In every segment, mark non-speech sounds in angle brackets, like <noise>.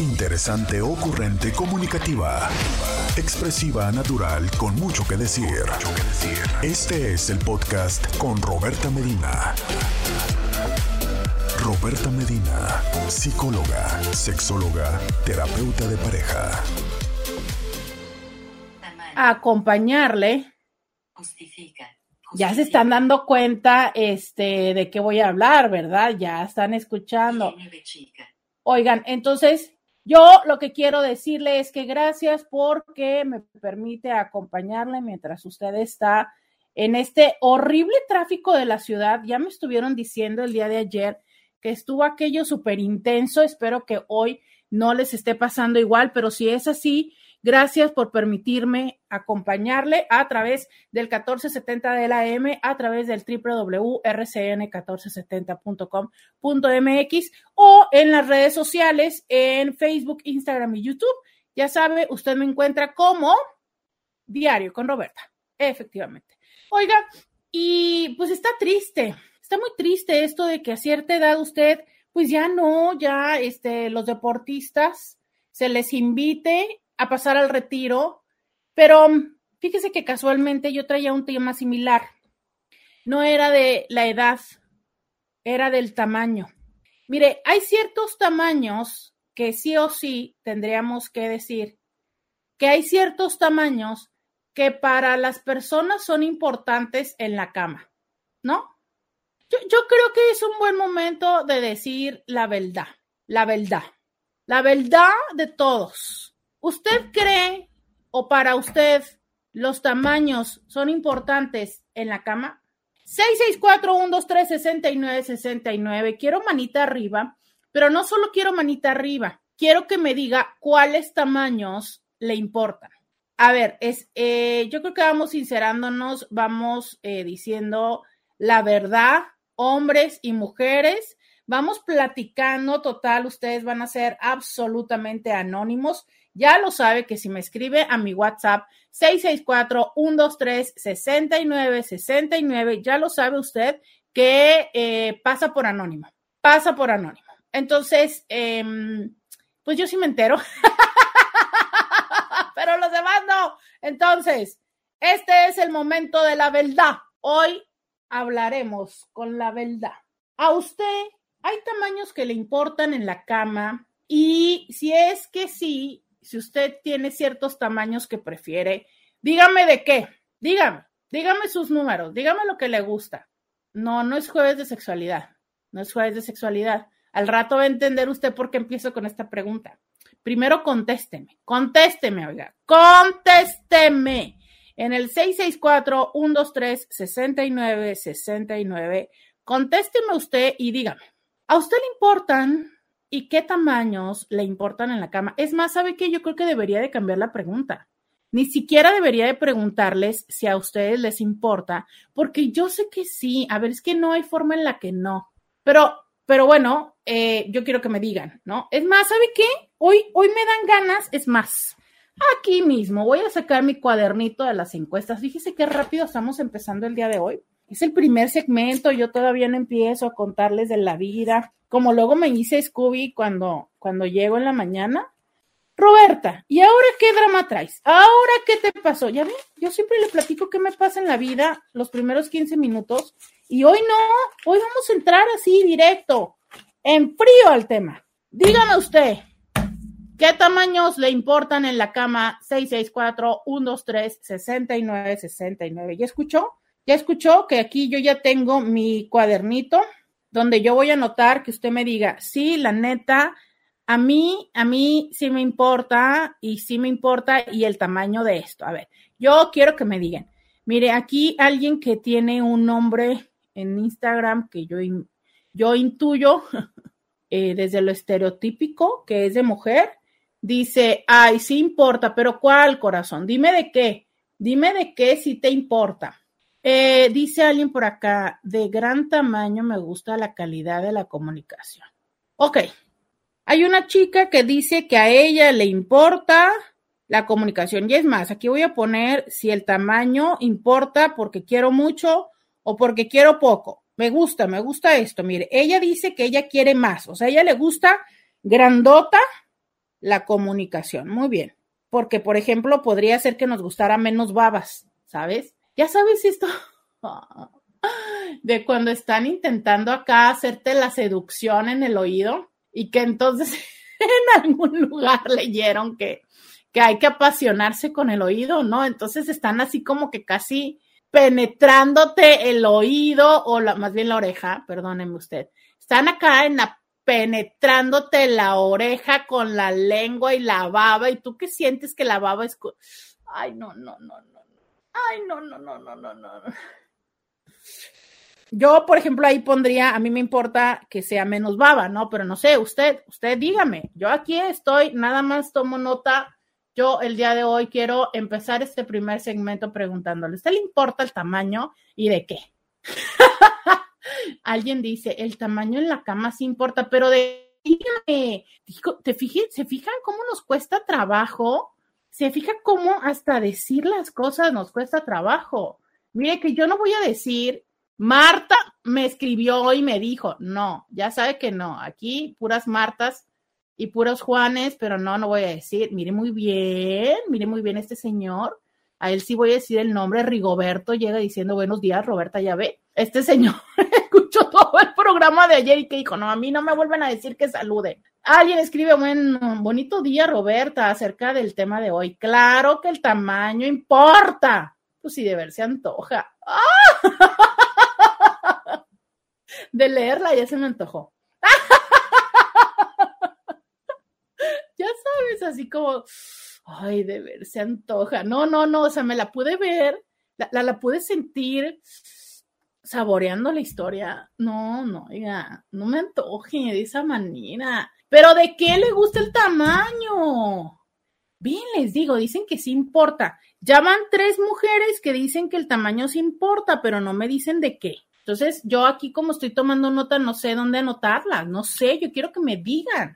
Interesante, ocurrente, comunicativa. Expresiva, natural, con mucho que decir. Este es el podcast con Roberta Medina. Roberta Medina, psicóloga, sexóloga, terapeuta de pareja. Acompañarle. Justifica. Ya se están dando cuenta este, de qué voy a hablar, ¿verdad? Ya están escuchando. Oigan, entonces yo lo que quiero decirle es que gracias porque me permite acompañarle mientras usted está en este horrible tráfico de la ciudad. Ya me estuvieron diciendo el día de ayer que estuvo aquello súper intenso. Espero que hoy no les esté pasando igual, pero si es así, gracias por permitirme acompañarle a través del 1470 de la M, a través del www.rcn1470.com.mx o en las redes sociales, en Facebook, Instagram y YouTube. Ya sabe, usted me encuentra como Diario con Roberta, efectivamente. Oiga, y pues está triste, está muy triste esto de que a cierta edad usted, pues ya no, ya este, los deportistas se les invite a pasar al retiro, pero fíjese que casualmente yo traía un tema similar. No era de la edad, era del tamaño. Mire, hay ciertos tamaños que sí o sí tendríamos que decir que hay ciertos tamaños que para las personas son importantes en la cama, ¿no? Yo, yo, creo que es un buen momento de decir la verdad, la verdad, la verdad de todos. ¿Usted cree o para usted los tamaños son importantes en la cama? 664-123-6969. Quiero manita arriba, pero no solo quiero manita arriba, quiero que me diga cuáles tamaños le importan. A ver, es, eh, yo creo que vamos sincerándonos, vamos eh, diciendo la verdad, hombres y mujeres, vamos platicando, total, ustedes van a ser absolutamente anónimos. Ya lo sabe que si me escribe a mi WhatsApp 664-123-6969, ya lo sabe usted que eh, pasa por anónimo, pasa por anónimo. Entonces, eh, pues yo sí me entero. <laughs> pero los demás no. Entonces, este es el momento de la verdad. Hoy hablaremos con la verdad. A usted hay tamaños que le importan en la cama y si es que sí, si usted tiene ciertos tamaños que prefiere, dígame de qué, dígame, dígame sus números, dígame lo que le gusta. No, no es jueves de sexualidad, no es jueves de sexualidad. Al rato va a entender usted por qué empiezo con esta pregunta. Primero contésteme, contésteme, oiga, contésteme en el 664-123-6969. Contésteme usted y dígame, ¿a usted le importan y qué tamaños le importan en la cama? Es más, ¿sabe qué? Yo creo que debería de cambiar la pregunta. Ni siquiera debería de preguntarles si a ustedes les importa, porque yo sé que sí. A ver, es que no hay forma en la que no. Pero, pero bueno, eh, yo quiero que me digan, ¿no? Es más, ¿sabe qué? Hoy, hoy me dan ganas, es más, aquí mismo voy a sacar mi cuadernito de las encuestas. Fíjese qué rápido estamos empezando el día de hoy. Es el primer segmento, yo todavía no empiezo a contarles de la vida, como luego me hice Scooby cuando, cuando llego en la mañana. Roberta, ¿y ahora qué drama traes? ¿Ahora qué te pasó? Ya ven, yo siempre le platico qué me pasa en la vida los primeros 15 minutos y hoy no, hoy vamos a entrar así directo, en frío al tema. Dígame usted, ¿Qué tamaños le importan en la cama? 664-123-6969. ¿Ya escuchó? ¿Ya escuchó que aquí yo ya tengo mi cuadernito donde yo voy a anotar que usted me diga, sí, la neta, a mí, a mí sí me importa y sí me importa y el tamaño de esto. A ver, yo quiero que me digan, mire, aquí alguien que tiene un nombre en Instagram que yo, yo intuyo <laughs> eh, desde lo estereotípico que es de mujer, dice, ay, sí importa, pero ¿cuál corazón? Dime de qué, dime de qué si te importa. Eh, dice alguien por acá, de gran tamaño me gusta la calidad de la comunicación. Ok, hay una chica que dice que a ella le importa la comunicación. Y es más, aquí voy a poner si el tamaño importa porque quiero mucho o porque quiero poco. Me gusta, me gusta esto. Mire, ella dice que ella quiere más, o sea, a ella le gusta grandota, la comunicación. Muy bien. Porque, por ejemplo, podría ser que nos gustara menos babas, ¿sabes? Ya sabes esto <laughs> de cuando están intentando acá hacerte la seducción en el oído y que entonces <laughs> en algún lugar leyeron que, que hay que apasionarse con el oído, ¿no? Entonces están así como que casi penetrándote el oído o la, más bien la oreja, perdóneme usted. Están acá en penetrándote la oreja con la lengua y la baba y tú qué sientes que la baba es Ay, no, no, no. Ay, no, no, no, no, no, no. Yo, por ejemplo, ahí pondría, a mí me importa que sea menos baba, ¿no? Pero no sé, usted, usted dígame, yo aquí estoy, nada más tomo nota. Yo el día de hoy quiero empezar este primer segmento preguntándole, ¿usted le importa el tamaño y de qué? <laughs> Alguien dice, el tamaño en la cama sí importa, pero de, dígame, ¿te ¿se fijan cómo nos cuesta trabajo? ¿Se fija cómo hasta decir las cosas nos cuesta trabajo? Mire que yo no voy a decir Marta me escribió y me dijo, no, ya sabe que no, aquí puras Martas y puros Juanes, pero no, no voy a decir, mire muy bien, mire muy bien este señor, a él sí voy a decir el nombre, Rigoberto llega diciendo buenos días, Roberta, ya ve, este señor <laughs> escuchó todo el programa de ayer y que dijo, no, a mí no me vuelven a decir que salude. Alguien escribe, un bonito día, Roberta, acerca del tema de hoy. Claro que el tamaño importa. Pues si de ver se antoja. ¡Ah! de leerla ya se me antojó. <laughs> ya sabes, así como, ay, de ver, se antoja. No, no, no, o sea, me la pude ver, la, la, pude sentir saboreando la historia. No, no, oiga, no me antoje de esa manera. Pero ¿de qué le gusta el tamaño? Bien, les digo, dicen que sí importa. Ya van tres mujeres que dicen que el tamaño sí importa, pero no me dicen de qué. Entonces, yo aquí como estoy tomando nota, no sé dónde anotarla, no sé, yo quiero que me digan.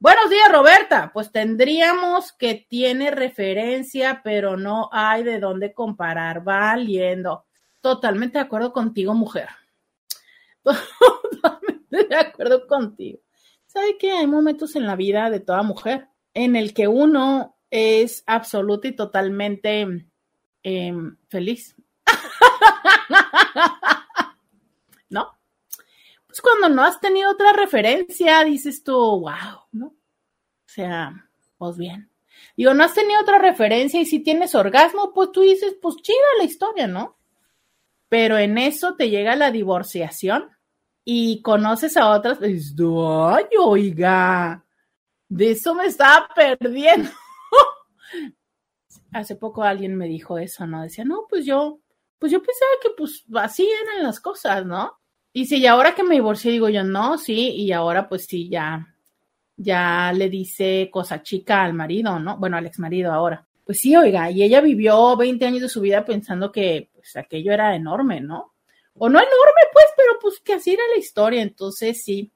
Buenos días, Roberta. Pues tendríamos que tiene referencia, pero no hay de dónde comparar, valiendo. Totalmente de acuerdo contigo, mujer. <laughs> Totalmente de acuerdo contigo. ¿Sabe que hay momentos en la vida de toda mujer en el que uno es absoluta y totalmente em, feliz? <laughs> ¿no? Pues cuando no has tenido otra referencia, dices tú, wow, ¿no? O sea, pues bien. Digo, no has tenido otra referencia y si tienes orgasmo, pues tú dices, pues chida la historia, ¿no? Pero en eso te llega la divorciación y conoces a otras, pues, ay, oiga, de eso me estaba perdiendo. <laughs> Hace poco alguien me dijo eso, ¿no? Decía, no, pues yo, pues yo pensaba que pues así eran las cosas, ¿no? Y si ahora que me divorcié, digo yo, no, sí, y ahora pues sí, ya, ya le dice cosa chica al marido, ¿no? Bueno, al ex marido ahora. Pues sí, oiga, y ella vivió 20 años de su vida pensando que pues aquello era enorme, ¿no? O no enorme, pues, pero pues que así era la historia, entonces sí.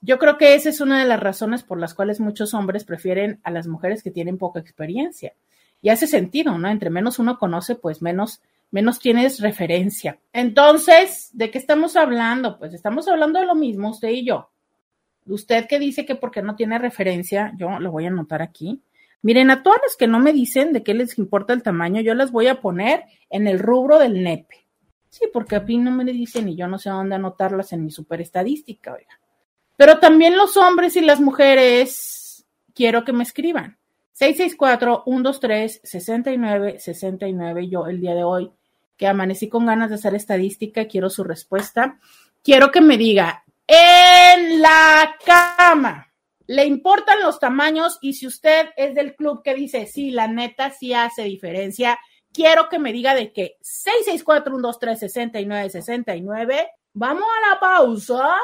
Yo creo que esa es una de las razones por las cuales muchos hombres prefieren a las mujeres que tienen poca experiencia. Y hace sentido, ¿no? Entre menos uno conoce, pues menos menos tienes referencia. Entonces, ¿de qué estamos hablando? Pues estamos hablando de lo mismo, usted y yo. Usted que dice que porque no tiene referencia, yo lo voy a anotar aquí. Miren, a todas las que no me dicen de qué les importa el tamaño, yo las voy a poner en el rubro del nepe. Sí, porque a mí no me dicen y yo no sé dónde anotarlas en mi super estadística, oiga. Pero también los hombres y las mujeres quiero que me escriban. 664-123-6969. Yo el día de hoy que amanecí con ganas de hacer estadística, quiero su respuesta. Quiero que me diga, en la cama, ¿le importan los tamaños? Y si usted es del club que dice, sí, la neta sí hace diferencia, quiero que me diga de qué. 664-123-6969. Vamos a la pausa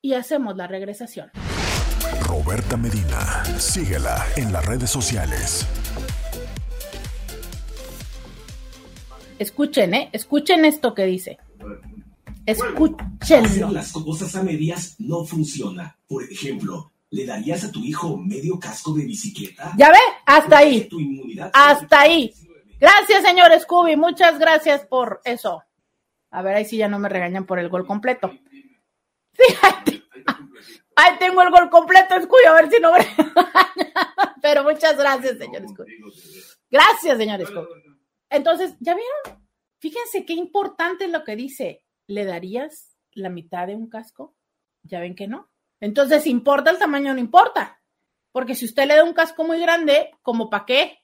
y hacemos la regresación. Roberta Medina, síguela en las redes sociales. Escuchen, ¿eh? Escuchen esto que dice. Escúchenlo. Hacer las cosas a medias no funciona. Por ejemplo, ¿le darías a tu hijo medio casco de bicicleta? ¿Ya ve? Hasta ahí. Hasta ahí. Gracias, señor Scooby. Muchas gracias por eso. A ver, ahí sí ya no me regañan por el gol completo. Sí, ahí, tengo el gol completo, Scooby. A ver si no me <laughs> regañan. Gracias, señor Scooby. Gracias, señor Scooby. Entonces, ¿ya vieron? Fíjense qué importante es lo que dice. ¿Le darías la mitad de un casco? Ya ven que no. Entonces, ¿importa el tamaño no importa? Porque si usted le da un casco muy grande, ¿como para qué?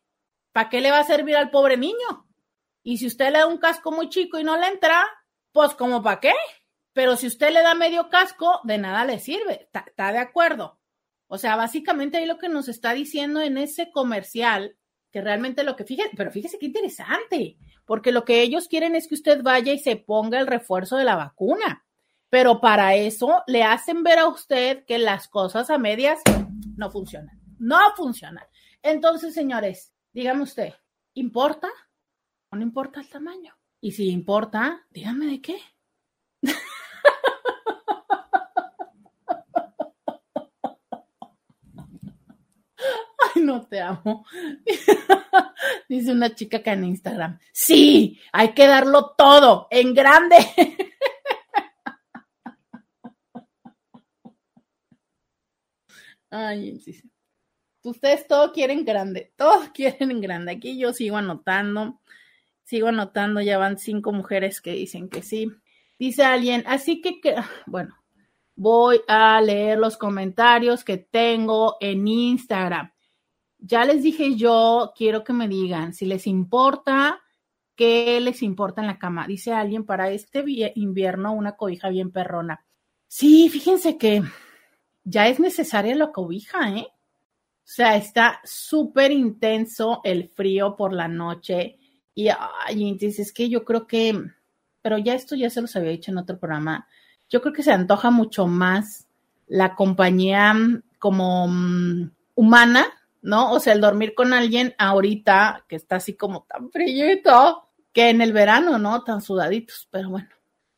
¿Para qué le va a servir al pobre niño? Y si usted le da un casco muy chico y no le entra, pues ¿como para qué? Pero si usted le da medio casco, de nada le sirve. ¿Está de acuerdo? O sea, básicamente ahí lo que nos está diciendo en ese comercial, que realmente lo que fíjese, pero fíjese qué interesante, porque lo que ellos quieren es que usted vaya y se ponga el refuerzo de la vacuna. Pero para eso le hacen ver a usted que las cosas a medias no funcionan. No funcionan. Entonces, señores, dígame usted, ¿importa o no importa el tamaño? Y si importa, dígame de qué. <laughs> Ay, no te amo. <laughs> Dice una chica que en Instagram. Sí, hay que darlo todo en grande. <laughs> Ay, sí. Ustedes todo quieren grande, todos <laughs> quieren en grande. Aquí yo sigo anotando, sigo anotando, ya van cinco mujeres que dicen que sí. Dice alguien, así que, que <sighs> bueno, voy a leer los comentarios que tengo en Instagram. Ya les dije yo, quiero que me digan si les importa, qué les importa en la cama. Dice alguien, para este invierno una cobija bien perrona. Sí, fíjense que ya es necesaria la cobija, ¿eh? O sea, está súper intenso el frío por la noche. Y, ay, entonces es que yo creo que, pero ya esto ya se los había dicho en otro programa, yo creo que se antoja mucho más la compañía mm, como mm, humana, ¿no? O sea, el dormir con alguien ahorita que está así como tan todo, que en el verano, ¿no? Tan sudaditos, pero bueno.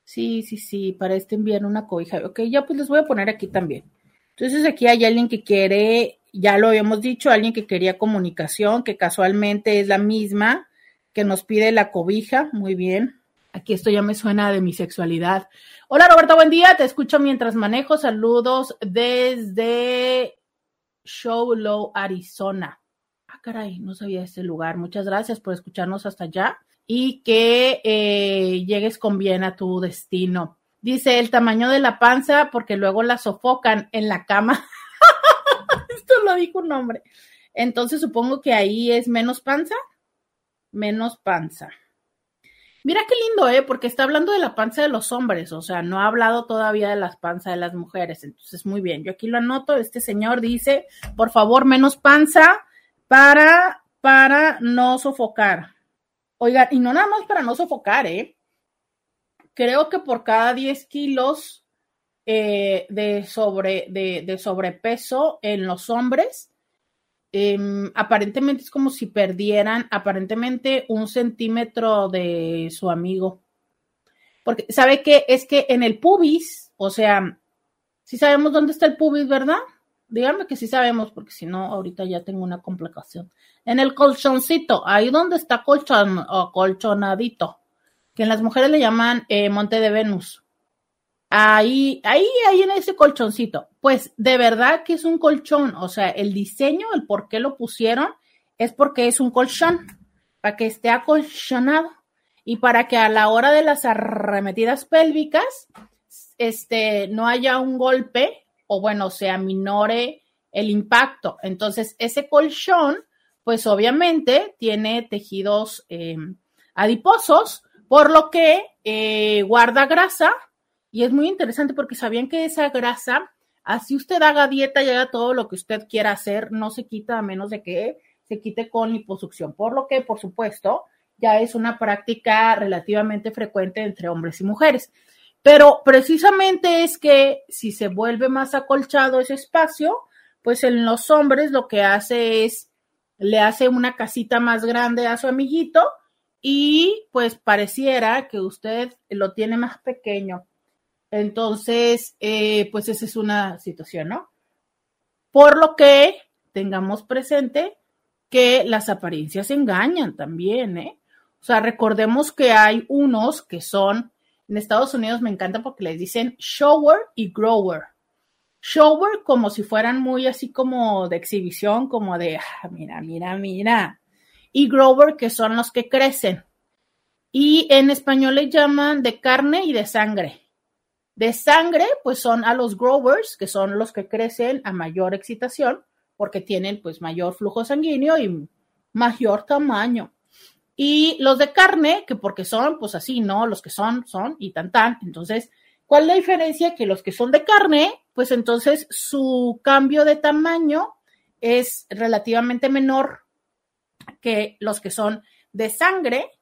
Sí, sí, sí, para este invierno una cobija. Ok, ya pues les voy a poner aquí también. Entonces aquí hay alguien que quiere, ya lo habíamos dicho, alguien que quería comunicación, que casualmente es la misma que nos pide la cobija. Muy bien. Aquí esto ya me suena de mi sexualidad. Hola Roberto, buen día. Te escucho mientras manejo. Saludos desde Showlow, Arizona. Ah, caray, no sabía este lugar. Muchas gracias por escucharnos hasta allá y que eh, llegues con bien a tu destino. Dice el tamaño de la panza porque luego la sofocan en la cama. <laughs> Esto lo dijo un hombre. Entonces supongo que ahí es menos panza. Menos panza. Mira qué lindo, ¿eh? Porque está hablando de la panza de los hombres, o sea, no ha hablado todavía de las panzas de las mujeres. Entonces, muy bien, yo aquí lo anoto. Este señor dice, por favor, menos panza para, para no sofocar. Oiga, y no nada más para no sofocar, ¿eh? creo que por cada 10 kilos eh, de, sobre, de, sobrepeso en los hombres, em, aparentemente es como si perdieran aparentemente un centímetro de su amigo. Porque, ¿sabe qué? Es que en el pubis, o sea, si sabemos dónde está el pubis, ¿verdad? Dígame que sí sabemos, porque si no, ahorita ya tengo una complicación. En el colchoncito, ahí donde está colchon, o colchonadito que en las mujeres le llaman eh, Monte de Venus. Ahí, ahí, ahí en ese colchoncito. Pues de verdad que es un colchón. O sea, el diseño, el por qué lo pusieron, es porque es un colchón, para que esté acolchonado y para que a la hora de las arremetidas pélvicas, este, no haya un golpe o bueno, se aminore el impacto. Entonces, ese colchón, pues obviamente tiene tejidos eh, adiposos por lo que eh, guarda grasa y es muy interesante porque sabían que esa grasa, así usted haga dieta y haga todo lo que usted quiera hacer, no se quita a menos de que se quite con liposucción. Por lo que, por supuesto, ya es una práctica relativamente frecuente entre hombres y mujeres. Pero precisamente es que si se vuelve más acolchado ese espacio, pues en los hombres lo que hace es, le hace una casita más grande a su amiguito y pues pareciera que usted lo tiene más pequeño. Entonces, eh, pues esa es una situación, ¿no? Por lo que tengamos presente que las apariencias engañan también, ¿eh? O sea, recordemos que hay unos que son, en Estados Unidos me encanta porque les dicen shower y grower. shower como si fueran muy así como de exhibición, como de, ah, mira, mira, mira. Y grower que son los que crecen. Y en español le llaman de carne y de sangre. De sangre, pues son a los growers, que son los que crecen a mayor excitación, porque tienen pues mayor flujo sanguíneo y mayor tamaño. Y los de carne, que porque son pues así, ¿no? Los que son, son y tan tan. Entonces, ¿cuál es la diferencia? Que los que son de carne, pues entonces su cambio de tamaño es relativamente menor que los que son de sangre,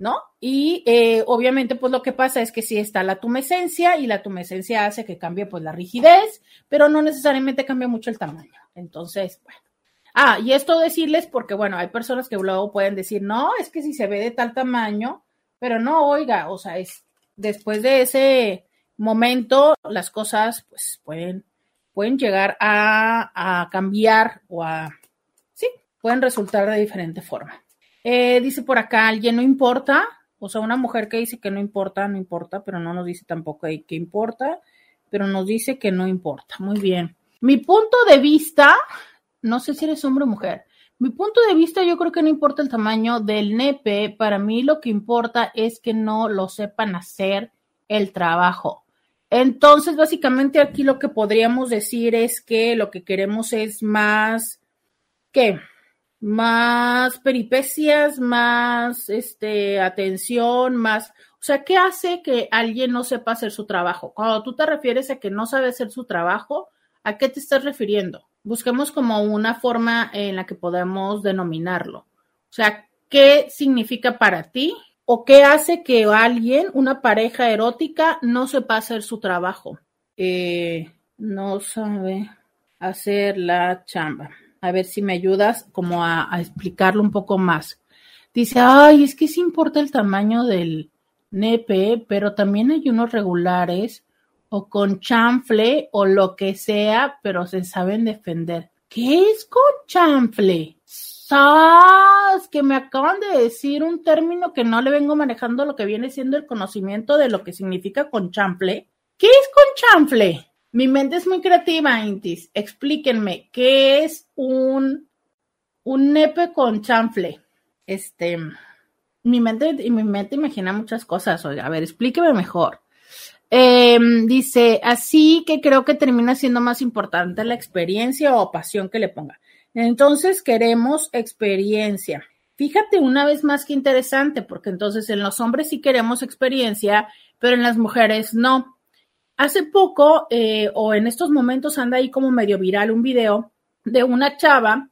¿no? Y eh, obviamente, pues lo que pasa es que sí está la tumescencia y la tumescencia hace que cambie pues la rigidez, pero no necesariamente cambia mucho el tamaño. Entonces, bueno. Ah, y esto decirles porque, bueno, hay personas que luego pueden decir, no, es que si se ve de tal tamaño, pero no, oiga, o sea, es después de ese momento las cosas pues pueden, pueden llegar a, a cambiar o a, sí, pueden resultar de diferente forma. Eh, dice por acá, alguien no importa, o sea, una mujer que dice que no importa, no importa, pero no nos dice tampoco que importa, pero nos dice que no importa. Muy bien. Mi punto de vista, no sé si eres hombre o mujer, mi punto de vista yo creo que no importa el tamaño del nepe, para mí lo que importa es que no lo sepan hacer el trabajo. Entonces, básicamente aquí lo que podríamos decir es que lo que queremos es más, ¿qué? Más peripecias, más este, atención, más, o sea, ¿qué hace que alguien no sepa hacer su trabajo? Cuando tú te refieres a que no sabe hacer su trabajo, ¿a qué te estás refiriendo? Busquemos como una forma en la que podemos denominarlo. O sea, ¿qué significa para ti ¿O qué hace que alguien, una pareja erótica, no sepa hacer su trabajo? Eh, no sabe hacer la chamba. A ver si me ayudas como a, explicarlo un poco más. Dice, ay, es que sí importa el tamaño del nepe, pero también hay unos regulares o con chanfle o lo que sea, pero se saben defender. ¿Qué es con chanfle? ¡Sas! Que me acaban de decir un término que no le vengo manejando lo que viene siendo el conocimiento de lo que significa conchample. ¿Qué es conchample? Mi mente es muy creativa, Intis. Explíquenme, ¿qué es un, un nepe con chanfle? Este, mi mente, mi mente imagina muchas cosas. Oiga, a ver, explíqueme mejor. Em, dice, así que creo que termina siendo más importante la experiencia o pasión que le ponga. Entonces queremos experiencia. Fíjate una vez más que interesante, porque entonces en los hombres sí queremos experiencia, pero en las mujeres no. Hace poco, eh, o en estos momentos, anda ahí como medio viral un video de una chava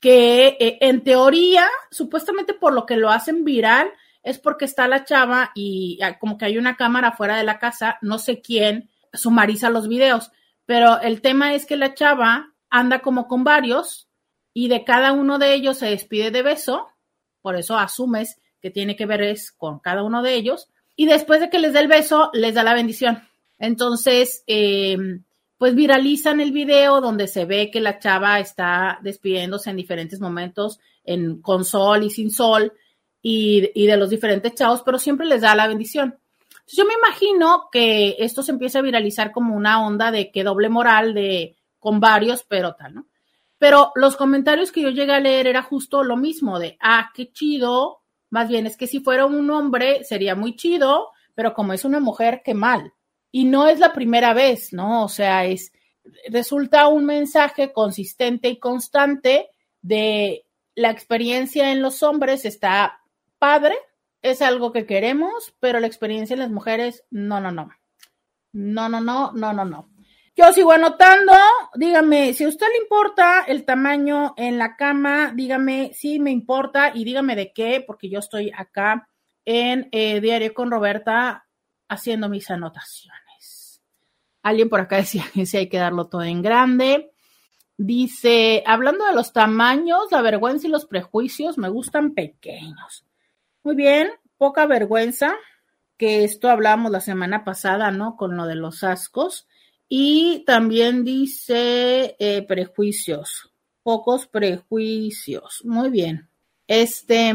que eh, en teoría, supuestamente por lo que lo hacen viral, es porque está la chava y ah, como que hay una cámara fuera de la casa, no sé quién sumariza los videos, pero el tema es que la chava anda como con varios y de cada uno de ellos se despide de beso, por eso asumes que tiene que ver es con cada uno de ellos, y después de que les dé el beso, les da la bendición. Entonces, eh, pues viralizan el video donde se ve que la chava está despidiéndose en diferentes momentos, en, con sol y sin sol, y, de los diferentes chavos, pero siempre les da la bendición. Yo me imagino que esto se empieza a viralizar como una onda de que doble moral de con varios, pero tal, ¿no? Pero los comentarios que yo llegué a leer era justo lo mismo de, ah, qué chido. Más bien es que si fuera un hombre sería muy chido, pero como es una mujer, qué mal. Y no es la primera vez, ¿no? O sea, es, resulta un mensaje consistente y constante de la experiencia en los hombres está padre, es algo que queremos, pero la experiencia en las mujeres, no, no, no. No, no, no, no, no, no. Yo sigo anotando. Dígame, si a usted le importa el tamaño en la cama, dígame si me importa y dígame de qué, porque yo estoy acá en eh, Diario con Roberta haciendo mis anotaciones. Alguien por acá decía que sí hay que darlo todo en grande. Dice, hablando de los tamaños, la vergüenza y los prejuicios me gustan pequeños. Muy bien, poca vergüenza, que esto hablamos la semana pasada, ¿no? Con lo de los ascos. Y también dice eh, prejuicios, pocos prejuicios. Muy bien. Este,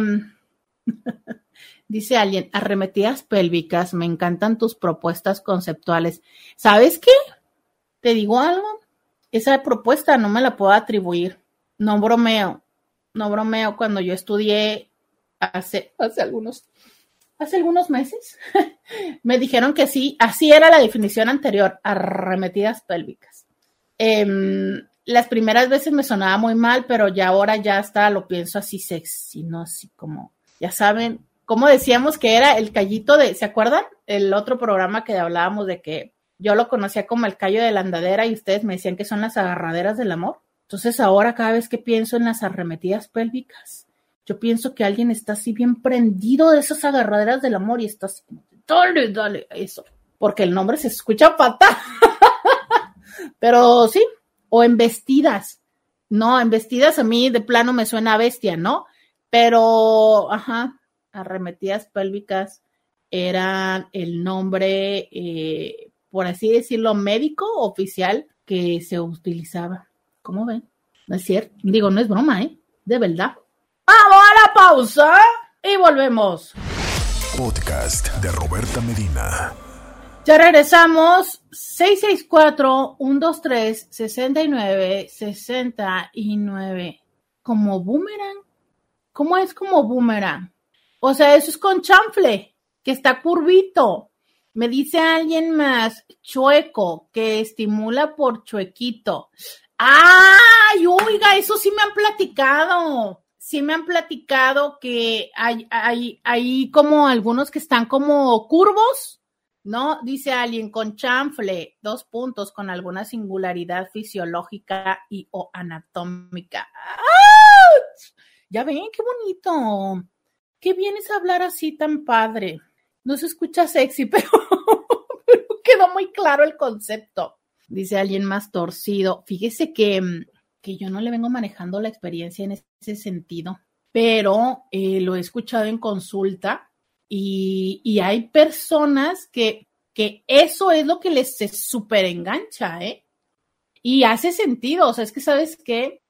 <laughs> dice alguien, arremetidas pélvicas, me encantan tus propuestas conceptuales. ¿Sabes qué? ¿Te digo algo? Esa propuesta no me la puedo atribuir. No bromeo. No bromeo. Cuando yo estudié hace, hace algunos, hace algunos meses, <laughs> me dijeron que sí, así era la definición anterior, arremetidas pélvicas. Em, las primeras veces me sonaba muy mal, pero ya ahora ya está, lo pienso así sexy, no así como, ya saben, como decíamos que era el callito de, ¿se acuerdan? El otro programa que hablábamos de que yo lo conocía como el callo de la andadera y ustedes me decían que son las agarraderas del amor. Entonces ahora cada vez que pienso en las arremetidas pélvicas, yo pienso que alguien está así bien prendido de esas agarraderas del amor y está así dale, dale, eso. Porque el nombre se escucha fatal. <laughs> Pero sí, o en vestidas. No, en vestidas a mí de plano me suena bestia, ¿no? Pero, ajá, arremetidas pélvicas eran el nombre, eh, por así decirlo, médico oficial que se utilizaba. ¿Cómo ven? No es cierto, digo, no es broma, ¿eh? De verdad. Vamos a la pausa y volvemos. Podcast de Roberta Medina. Ya regresamos. 664-123-69-69. Como boomerang. ¿Cómo es como boomerang? O sea, eso es con chanfle, que está curvito. Me dice alguien más, chueco, que estimula por chuequito. ¡Ay, oiga! Eso sí me han platicado. Sí me han platicado que hay, hay, hay como algunos que están como curvos ¿no? Dice alguien con chanfle, dos puntos, con alguna singularidad fisiológica y o anatómica. Ya ven, qué bonito. Qué bien es hablar así tan padre. No se escucha sexy, <laughs> pero, quedó muy claro el concepto. Dice alguien más torcido. Fíjese que, que yo no le vengo manejando la experiencia en ese sentido, pero eh, lo he escuchado en consulta y, hay personas que, que, eso es lo que les se súper engancha, ¿eh? Y hace sentido, o sea, es que sabes que,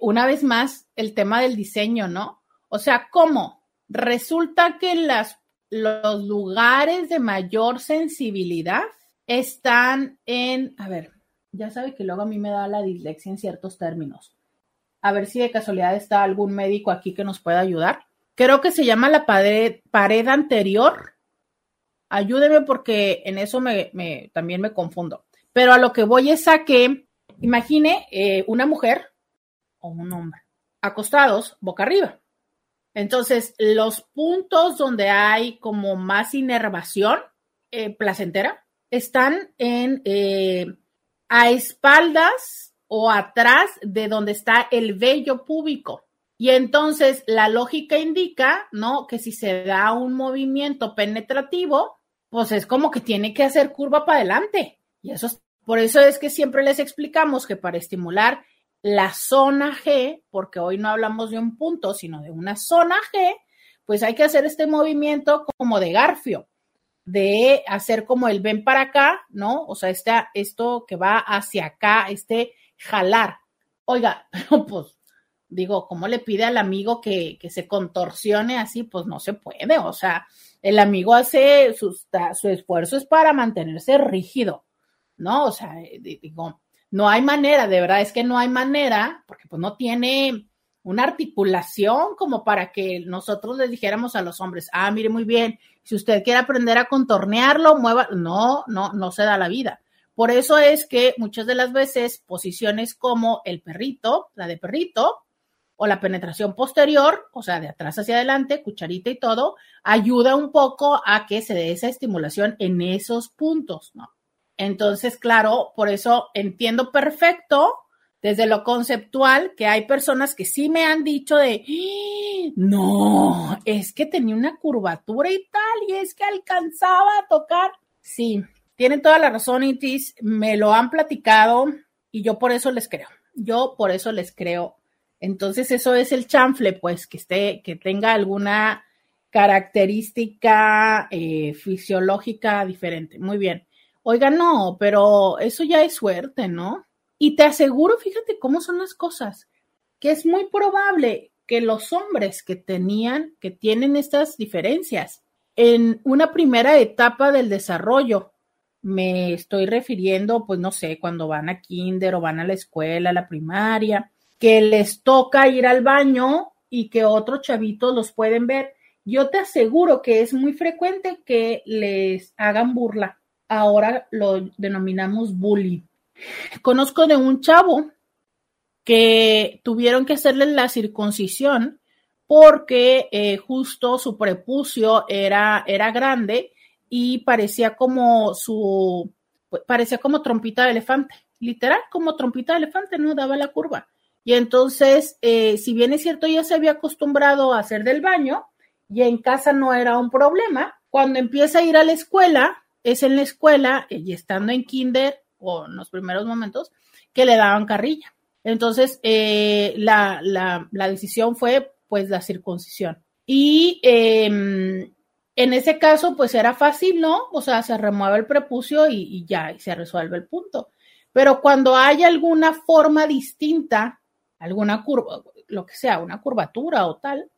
una vez más, el tema del diseño, ¿no? O sea, ¿cómo? Resulta que las, los lugares de mayor sensibilidad están en, a ver, ya sabe que luego a mí me da la dislexia en ciertos términos. A ver si de casualidad está algún médico aquí que nos pueda ayudar creo que se llama la pared, pared anterior. Ayúdeme porque en eso me, también me confundo. Pero a lo que voy es a que, imagine eh, una mujer o un hombre acostados boca arriba. Entonces, los puntos donde hay como más inervación eh, placentera están en eh, a espaldas o atrás de donde está el vello púbico. Y entonces la lógica indica, ¿no? Que si se da un movimiento penetrativo, pues es como que tiene que hacer curva para adelante. Y eso es, por eso es que siempre les explicamos que para estimular la zona G, porque hoy no hablamos de un punto, sino de una zona G, pues hay que hacer este movimiento como de garfio, de hacer como el ven para acá, ¿no? O sea, este, esto que va hacia acá, este jalar. Oiga, <laughs> pues digo, ¿cómo le pide al amigo que, se contorsione así? Pues no se puede, o sea, el amigo hace su, esfuerzo es para mantenerse rígido, ¿no? O sea, eh, digo, no hay manera, de verdad es que no hay manera, porque pues no tiene una articulación como para que nosotros les dijéramos a los hombres, ah, mire muy bien, si usted quiere aprender a contornearlo, mueva, no, no, no se da la vida. Por eso es que muchas de las veces posiciones como el perrito, la de perrito, o la penetración posterior, o sea, de atrás hacia adelante, cucharita y todo, ayuda un poco a que se dé esa estimulación en esos puntos, ¿no? Entonces, claro, por eso entiendo perfecto desde lo conceptual que hay personas que sí me han dicho de, ¡Ah! no, es que tenía una curvatura y tal, y es que alcanzaba a tocar. Sí, tienen toda la razón, Itis, me lo han platicado y yo por eso les creo. Yo por eso les creo entonces, eso es el chanfle, pues, que esté, que tenga alguna característica eh, fisiológica diferente. Muy bien. Oiga, no, pero eso ya es suerte, ¿no? Y te aseguro, fíjate cómo son las cosas, que es muy probable que los hombres que tenían, que tienen estas diferencias en una primera etapa del desarrollo, me estoy refiriendo, pues no sé, cuando van a kinder o van a la escuela, a la primaria, que les toca ir al baño y que otros chavitos los pueden ver. Yo te aseguro que es muy frecuente que les hagan burla. Ahora lo denominamos bullying. Conozco de un chavo que tuvieron que hacerle la circuncisión porque eh, justo su prepucio era, era grande y parecía como su, parecía como trompita de elefante, literal, como trompita de elefante, no daba la curva. Y entonces, eh, si bien es cierto, ya se había acostumbrado a hacer del baño y en casa no era un problema, cuando empieza a ir a la escuela, es en la escuela y estando en kinder o en los primeros momentos que le daban carrilla. Entonces, eh, la, la, decisión fue pues la circuncisión. Y eh, en ese caso, pues era fácil, ¿no? O sea, se remueve el prepucio y, ya, se resuelve el punto. Pero cuando hay alguna forma distinta, alguna curva, lo que sea, una curvatura o tal,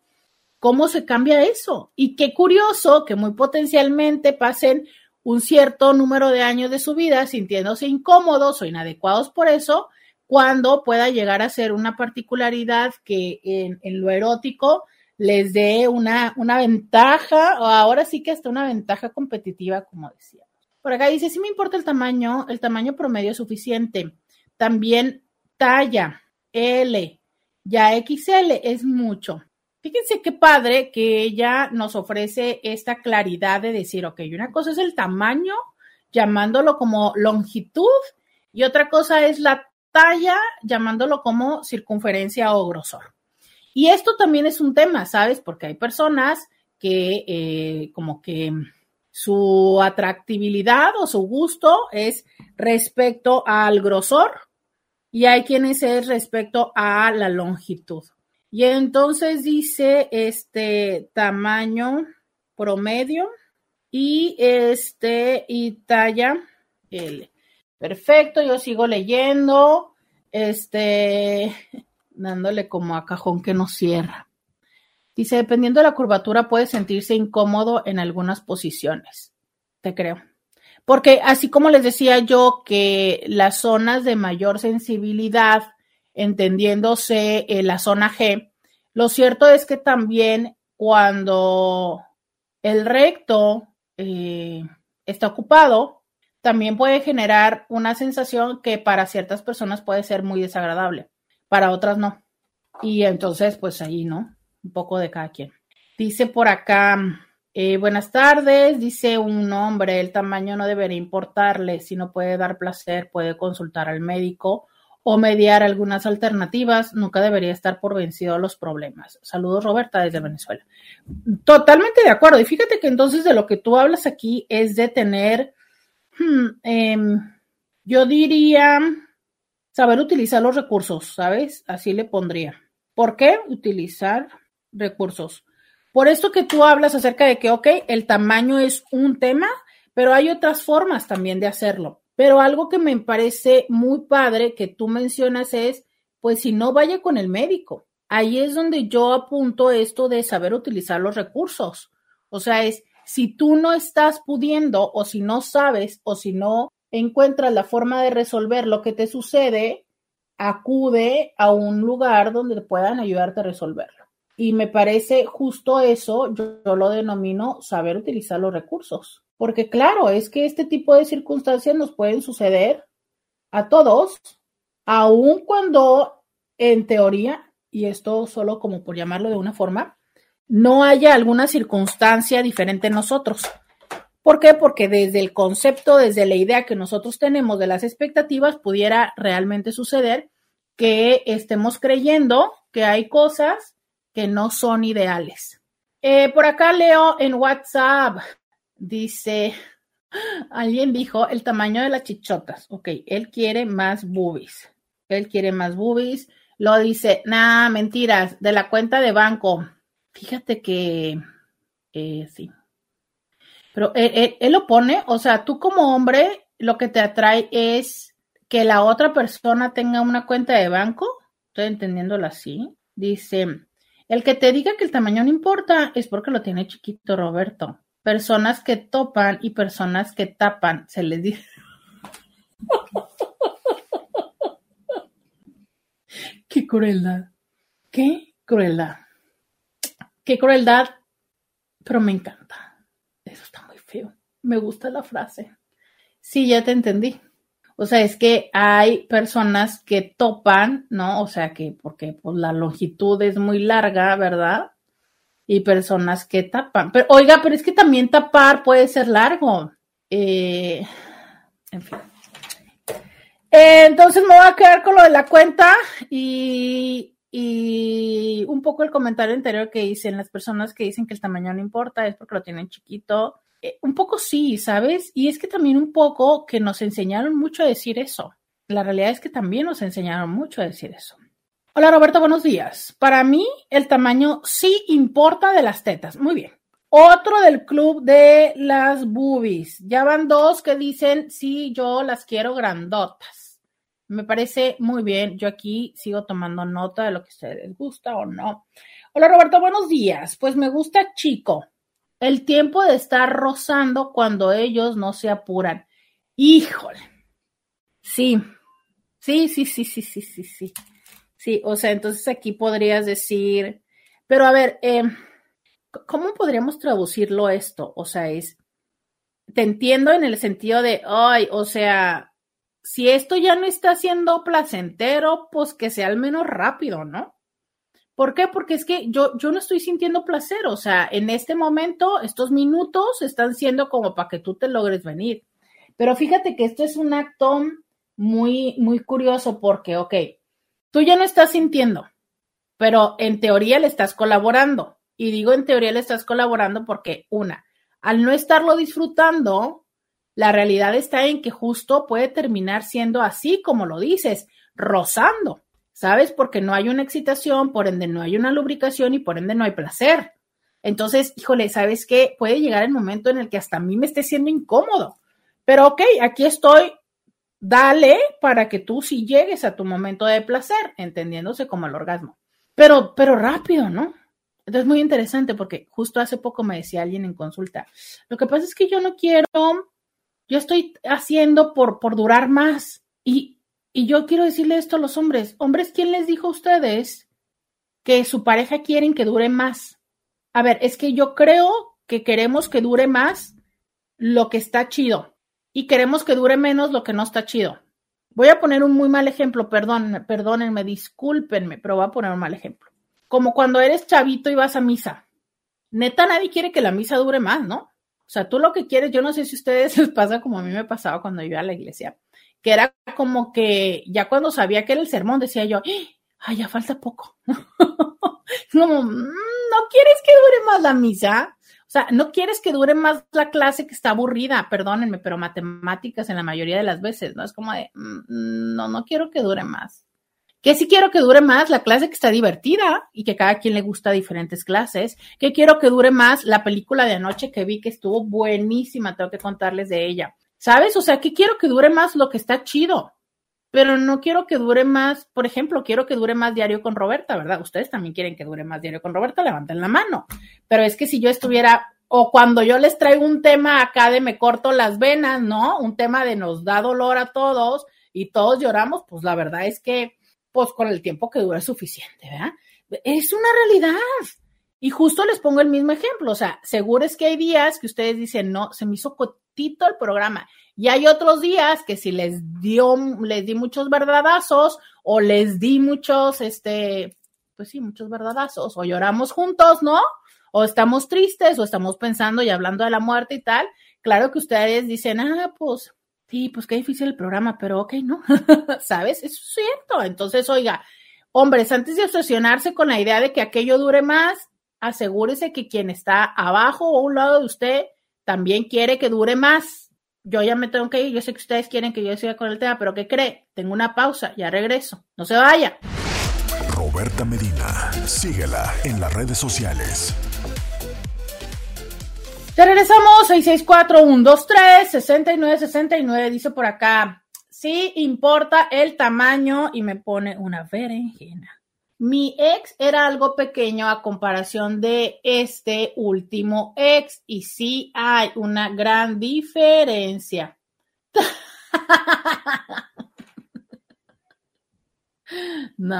¿cómo se cambia eso? Y qué curioso que muy potencialmente pasen un cierto número de años de su vida sintiéndose incómodos o inadecuados por eso, cuando pueda llegar a ser una particularidad que en, lo erótico les dé una, una ventaja, o ahora sí que hasta una ventaja competitiva, como decía. Por acá dice, si me importa el tamaño, el tamaño promedio es suficiente. También talla, L, ya XL es mucho. Fíjense qué padre que ella nos ofrece esta claridad de decir, ok, una cosa es el tamaño, llamándolo como longitud, y otra cosa es la talla, llamándolo como circunferencia o grosor. Y esto también es un tema, ¿sabes? Porque hay personas que eh, como que su atractividad o su gusto es respecto al grosor y hay quienes es respecto a la longitud. Y entonces dice este tamaño promedio y este y talla L. Perfecto, yo sigo leyendo. Este dándole como a cajón que no cierra. Dice, dependiendo de la curvatura puede sentirse incómodo en algunas posiciones. Te creo. Porque así como les decía yo que las zonas de mayor sensibilidad, entendiéndose en la zona G, lo cierto es que también cuando el recto eh, está ocupado, también puede generar una sensación que para ciertas personas puede ser muy desagradable para otras no. Y entonces, pues ahí, ¿no? Un poco de cada quien. Dice por acá, eh, buenas tardes, dice un hombre, el tamaño no debería importarle, si no puede dar placer, puede consultar al médico o mediar algunas alternativas, nunca debería estar por vencido a los problemas. Saludos, Roberta, desde Venezuela. Totalmente de acuerdo. Y fíjate que entonces de lo que tú hablas aquí es de tener, hmm, em, yo diría, saber utilizar los recursos, ¿sabes? Así le pondría. ¿Por qué utilizar recursos? Por esto que tú hablas acerca de que, ok, el tamaño es un tema, pero hay otras formas también de hacerlo. Pero algo que me parece muy padre que tú mencionas es, pues si no vaya con el médico. Ahí es donde yo apunto esto de saber utilizar los recursos. O sea, es si tú no estás pudiendo o si no sabes o si no encuentras la forma de resolver lo que te sucede, acude a un lugar donde puedan ayudarte a resolverlo. Y me parece justo eso, yo, lo denomino saber utilizar los recursos. Porque claro, es que este tipo de circunstancias nos pueden suceder a todos, aun cuando en teoría, y esto solo como por llamarlo de una forma, no haya alguna circunstancia diferente en nosotros. ¿Por qué? Porque desde el concepto, desde la idea que nosotros tenemos de las expectativas, pudiera realmente suceder que estemos creyendo que hay cosas que no son ideales. Eh, por acá leo en WhatsApp, dice, alguien dijo el tamaño de las chichotas. Ok, él quiere más boobies. Él quiere más boobies. Lo dice, nah, mentiras, de la cuenta de banco. Fíjate que eh, sí, pero eh, eh, él, lo pone, o sea, tú como hombre, lo que te atrae es que la otra persona tenga una cuenta de banco. Estoy entendiéndolo así. Dice, el que te diga que el tamaño no importa es porque lo tiene chiquito Roberto. personas que topan y personas que tapan, se les dice. <laughs> Qué crueldad. Qué crueldad. Qué crueldad, pero me encanta. Eso está muy feo. Me gusta la frase. Sí, ya te entendí. O sea, es que hay personas que topan, ¿no? O sea, que porque pues, la longitud es muy larga, ¿verdad? Y personas que tapan. Pero, oiga, pero es que también tapar puede ser largo. Eh, en fin. Entonces me voy a quedar con lo de la cuenta y, y un poco el comentario anterior que hice en las personas que dicen que el tamaño no importa, es porque lo tienen chiquito eh, un poco sí, ¿sabes? Y es que también un poco que nos enseñaron mucho a decir eso. La realidad es que también nos enseñaron mucho a decir eso. Hola Roberto, buenos días. Para mí el tamaño sí importa de las tetas. Muy bien. Otro del club de las boobies. Ya van dos que dicen, sí, yo las quiero grandotas. Me parece muy bien. Yo aquí sigo tomando nota de lo que a ustedes gusta o no. Hola Roberto, buenos días. Pues me gusta chico el tiempo de estar rozando cuando ellos no se apuran. Híjole. Sí, sí, sí, sí, sí, sí, sí, sí. Sí, o sea, entonces aquí podrías decir, pero a ver, eh, ¿cómo podríamos traducirlo esto? O sea, es, te entiendo en el sentido de, ay, o sea, si esto ya no está siendo placentero, pues que sea al menos rápido, ¿no? ¿Por qué? Porque es que yo, yo no estoy sintiendo placer, o sea, en este momento, estos minutos están siendo como para que tú te logres venir. Pero fíjate que esto es un acto muy, muy curioso porque, ok, tú ya no estás sintiendo, pero en teoría le estás colaborando. Y digo en teoría le estás colaborando porque, una, al no estarlo disfrutando, la realidad está en que justo puede terminar siendo así como lo dices, rozando. ¿sabes? Porque no hay una excitación, por ende no hay una lubricación y por ende no hay placer. Entonces, híjole, ¿sabes qué? Puede llegar el momento en el que hasta a mí me esté siendo incómodo. Pero ok, aquí estoy, dale para que tú sí llegues a tu momento de placer, entendiéndose como el orgasmo. Pero, pero rápido, ¿no? Entonces, muy interesante porque justo hace poco me decía alguien en consulta, lo que pasa es que yo no quiero, yo estoy haciendo por, durar más. Y, y yo quiero decirle esto a los hombres. Hombres, ¿quién les dijo a ustedes que su pareja quieren que dure más? A ver, es que yo creo que queremos que dure más lo que está chido y queremos que dure menos lo que no está chido. Voy a poner un muy mal ejemplo, perdón, perdónenme, discúlpenme, pero voy a poner un mal ejemplo. Como cuando eres chavito y vas a misa. Neta, nadie quiere que la misa dure más, ¿no? O sea, tú lo que quieres, yo no sé si a ustedes <laughs> les pasa como a mí me pasaba cuando iba a la iglesia que era como que ya cuando sabía que era el sermón decía yo, ay, ya falta poco. <laughs> como, mm, no quieres que dure más la misa. O sea, no quieres que dure más la clase que está aburrida, perdónenme, pero matemáticas en la mayoría de las veces, ¿no? Es como de, mm, no, no quiero que dure más. Que sí quiero que dure más la clase que está divertida y que cada quien le gusta diferentes clases. Que quiero que dure más la película de anoche que vi que estuvo buenísima, tengo que contarles de ella. ¿Sabes? O sea, que quiero que dure más lo que está chido, pero no quiero que dure más, por ejemplo, quiero que dure más diario con Roberta, ¿verdad? Ustedes también quieren que dure más diario con Roberta, levanten la mano. Pero es que si yo estuviera, o cuando yo les traigo un tema acá de me corto las venas, ¿no? Un tema de nos da dolor a todos y todos lloramos, pues la verdad es que, pues con el tiempo que dura suficiente, ¿verdad? Es una realidad. Y justo les pongo el mismo ejemplo, o sea, seguro es que hay días que ustedes dicen, no, se me hizo el programa. Y hay otros días que si les dio, les di muchos verdadazos o les di muchos, este, pues sí, muchos verdadazos, o lloramos juntos, ¿no? O estamos tristes, o estamos pensando y hablando de la muerte y tal. Claro que ustedes dicen, ah, pues sí, pues qué difícil el programa, pero ok, ¿no? <laughs> ¿Sabes? Eso es cierto. Entonces, oiga, hombres, antes de obsesionarse con la idea de que aquello dure más, asegúrese que quien está abajo o a un lado de usted también quiere que dure más. Yo ya me tengo que ir, yo sé que ustedes quieren que yo siga con el tema, pero ¿qué cree? Tengo una pausa, ya regreso. No se vaya. Roberta Medina, síguela en las redes sociales. Ya regresamos, 664-123-6969, dice por acá. Sí importa el tamaño y me pone una berenjena. Mi ex era algo pequeño a comparación de este último ex y sí hay una gran diferencia. <laughs> No,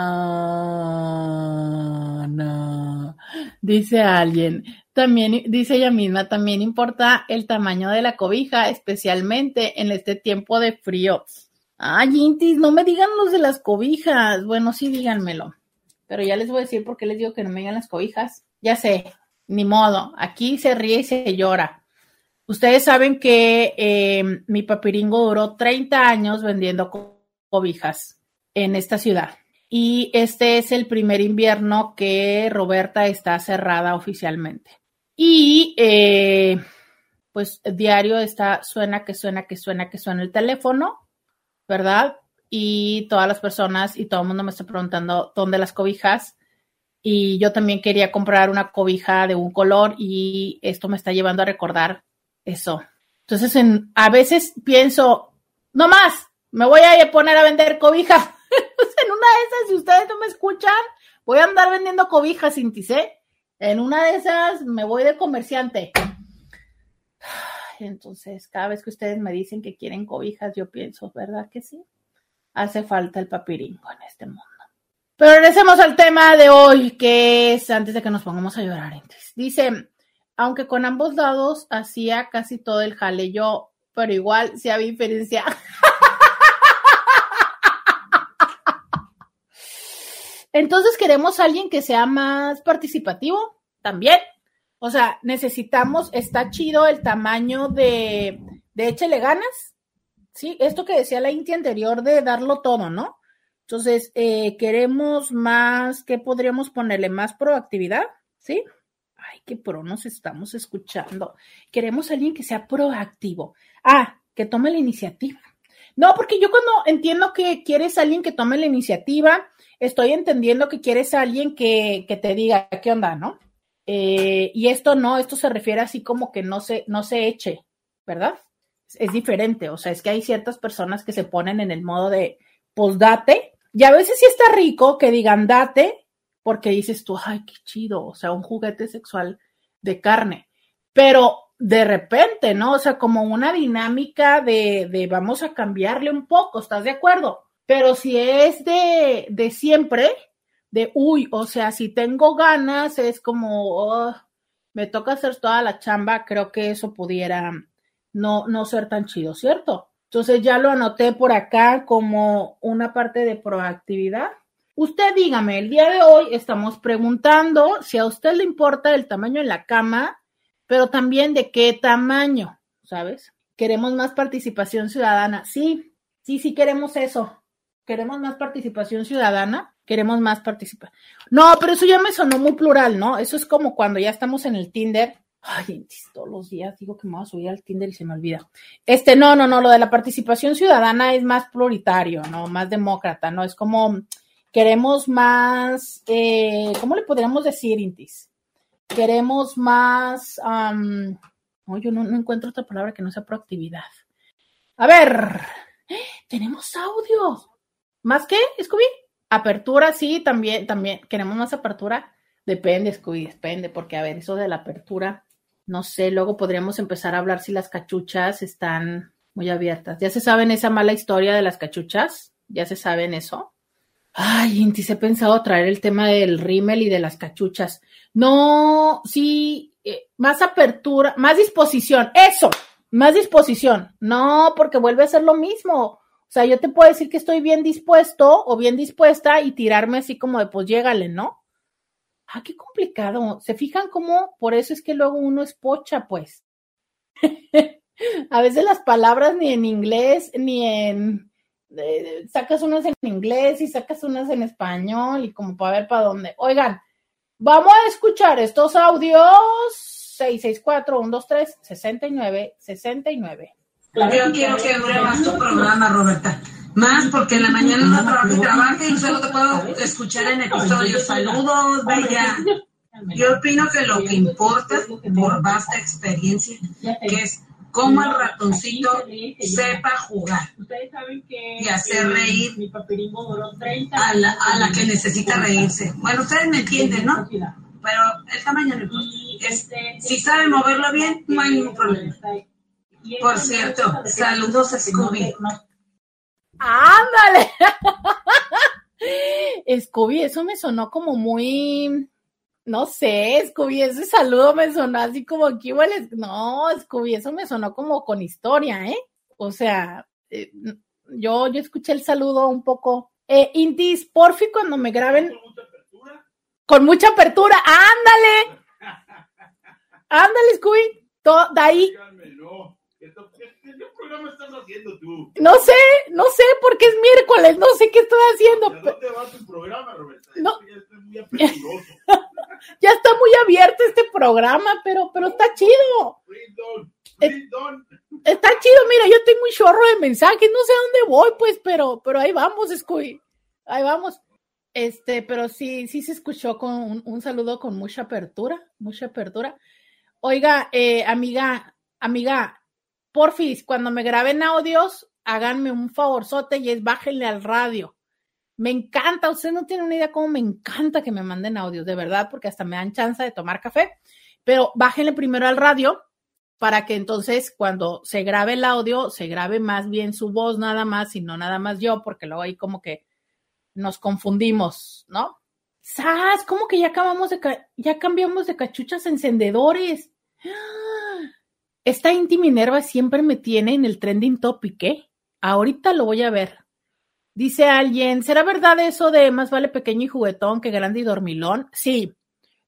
no. Dice alguien, también dice ella misma, también importa el tamaño de la cobija, especialmente en este tiempo de frío. Ay, Intis, no me digan los de las cobijas. Bueno, sí, díganmelo. Pero ya les voy a decir por qué les digo que no me digan las cobijas. Ya sé, ni modo. Aquí se ríe y se llora. Ustedes saben que eh, mi papiringo duró 30 años vendiendo cobijas en esta ciudad. Y este es el primer invierno que Roberta está cerrada oficialmente. Y eh, pues diario está, suena que suena que suena que suena el teléfono ¿verdad? Y todas las personas y todo el mundo me está preguntando dónde las cobijas. Y yo también quería comprar una cobija de un color y esto me está llevando a recordar eso. Entonces, en, a veces pienso, no más, me voy a poner a vender cobijas. <laughs> en una de esas, si ustedes no me escuchan, voy a andar vendiendo cobijas, ¿eh? En una de esas me voy de comerciante. Entonces, cada vez que ustedes me dicen que quieren cobijas, yo pienso, ¿verdad que sí? Hace falta el papiringo en este mundo. Pero regresemos al tema de hoy, que es antes de que nos pongamos a llorar. Dice, aunque con ambos lados hacía casi todo el jale yo, pero igual sí había diferencia. <laughs> Entonces queremos a alguien que sea más participativo también. O sea, necesitamos, está chido el tamaño de, de échele ganas, ¿sí? Esto que decía la Inti anterior de darlo todo, ¿no? Entonces, eh, queremos más, ¿qué podríamos ponerle? Más proactividad, ¿sí? Ay, qué pro nos estamos escuchando. Queremos a alguien que sea proactivo. Ah, que tome la iniciativa. No, porque yo cuando entiendo que quieres a alguien que tome la iniciativa, estoy entendiendo que quieres a alguien que, que te diga, ¿qué onda, no? Eh, y esto no, esto se refiere así como que no se, no se eche, ¿verdad? Es diferente, o sea, es que hay ciertas personas que se ponen en el modo de, pues date, y a veces sí está rico que digan date, porque dices tú, ay, qué chido, o sea, un juguete sexual de carne, pero de repente, ¿no? O sea, como una dinámica de, de vamos a cambiarle un poco, ¿estás de acuerdo? Pero si es de, de siempre, de, uy, o sea, si tengo ganas, es como, oh, me toca hacer toda la chamba, creo que eso pudiera no, no ser tan chido, ¿cierto? Entonces ya lo anoté por acá como una parte de proactividad. Usted dígame, el día de hoy estamos preguntando si a usted le importa el tamaño en la cama, pero también de qué tamaño, ¿sabes? Queremos más participación ciudadana. Sí, sí, sí queremos eso. Queremos más participación ciudadana queremos más participar. No, pero eso ya me sonó muy plural, ¿no? Eso es como cuando ya estamos en el Tinder. Ay, todos los días digo que me voy a subir al Tinder y se me olvida. Este, no, no, no, lo de la participación ciudadana es más prioritario, ¿no? Más demócrata, ¿no? Es como queremos más, eh, ¿cómo le podríamos decir, Intis? Queremos más, no, yo no encuentro otra palabra que no sea proactividad. A ver, <gasps> tenemos audio. ¿Más qué, Scooby? Apertura, sí, también, también. Queremos más apertura. Depende, Scooby, depende, porque a ver, eso de la apertura, no sé, luego podríamos empezar a hablar si las cachuchas están muy abiertas. ¿Ya se saben esa mala historia de las cachuchas? ¿Ya se saben eso? Ay, Intis, he pensado traer el tema del rímel y de las cachuchas. No, sí, eh, más apertura, más disposición, eso, más disposición. No, porque vuelve a ser lo mismo. O sea, yo te puedo decir que estoy bien dispuesto o bien dispuesta y tirarme así como de, pues llégale, ¿no? Ah, qué complicado. ¿Se fijan cómo? Por eso es que luego uno es pocha, pues. <laughs> a veces las palabras ni en inglés ni en... sacas unas en inglés y sacas unas en español y como para ver para dónde. Oigan, vamos a escuchar estos audios 664-123-69, 69. Yo quiero que dure más tu programa, Roberta. Más porque en la mañana no trabajo y y solo te puedo escuchar en episodios. Saludos, Bella. Yo opino que lo que importa, por vasta experiencia, que es cómo el ratoncito sepa jugar y hacer reír a la, que necesita reírse. Bueno, ustedes me entienden, ¿no? Pero el tamaño no importa. Si sabe moverlo bien, no hay ningún problema. Por cierto, saludos a Scooby. ¡Ándale! <laughs> Scooby, eso me sonó como muy, no sé, Scooby, ese saludo me sonó así como que igual, no, Scooby, eso me sonó como con historia, ¿eh? O sea, eh, yo, yo escuché el saludo un poco. Eh, Intis, porfi, cuando me graben. Con mucha apertura, ándale. <laughs> Ándale, Scooby. Todo, de ahí. ¿Qué programa estás haciendo tú? No sé, no sé, porque es miércoles, no sé qué estoy haciendo. ¿A dónde va tu programa, Roberta? No. Ya estoy muy apresuroso. <laughs> Ya está muy abierto este programa, pero, pero está chido. Freedom, Eh. Está chido, mira, yo tengo un chorro de mensajes, no sé a dónde voy, pues, pero, pero ahí vamos, Scooby. Ahí vamos. Este, pero sí, sí se escuchó con un, un saludo con mucha apertura, mucha apertura. Oiga, eh, amiga, amiga, porfis, cuando me graben audios, háganme un favorzote y es bájenle al radio. Me encanta, usted no tiene una idea cómo me encanta que me manden audios, de verdad, porque hasta me dan chance de tomar café, pero bájenle primero al radio para que entonces cuando se grabe el audio, se grabe más bien su voz nada más y no nada más yo, porque luego ahí como que nos confundimos, ¿no? ¡Sas! ¿Cómo que ya acabamos de ca- ya cambiamos de cachuchas encendedores? ¡Ah! Esta Inti Minerva siempre me tiene en el trending topic, ¿eh? Ahorita lo voy a ver. Dice alguien, ¿será verdad eso de más vale pequeño y juguetón que grande y dormilón? Sí,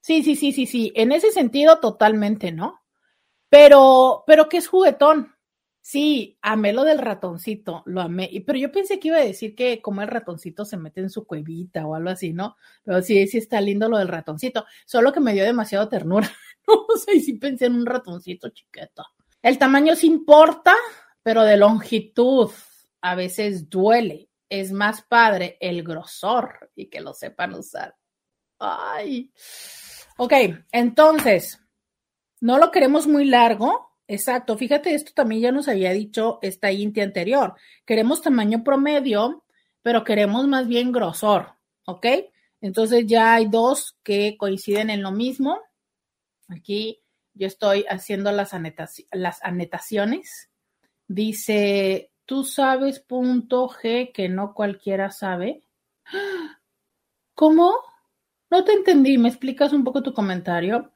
sí, sí, sí, sí, sí. En ese sentido, totalmente, ¿no? Pero, pero ¿qué es juguetón? Sí, amé lo del ratoncito, lo amé. Pero yo pensé que iba a decir que como el ratoncito se mete en su cuevita o algo así, ¿no? Pero sí, sí está lindo lo del ratoncito. Solo que me dio demasiado ternura. <laughs> <laughs> No sé, sí pensé en un ratoncito chiquito. El tamaño sí importa, pero de longitud a veces duele. Es más padre el grosor y que lo sepan usar. Ay. Ok, entonces, no lo queremos muy largo. Exacto, fíjate, esto también ya nos había dicho esta Inti anterior. Queremos tamaño promedio, pero queremos más bien grosor, ¿ok? Entonces ya hay dos que coinciden en lo mismo. Aquí yo estoy haciendo las, anetaci- las anotaciones. Dice, tú sabes punto G que no cualquiera sabe. <gasps> ¿Cómo? No te entendí, ¿me explicas un poco tu comentario?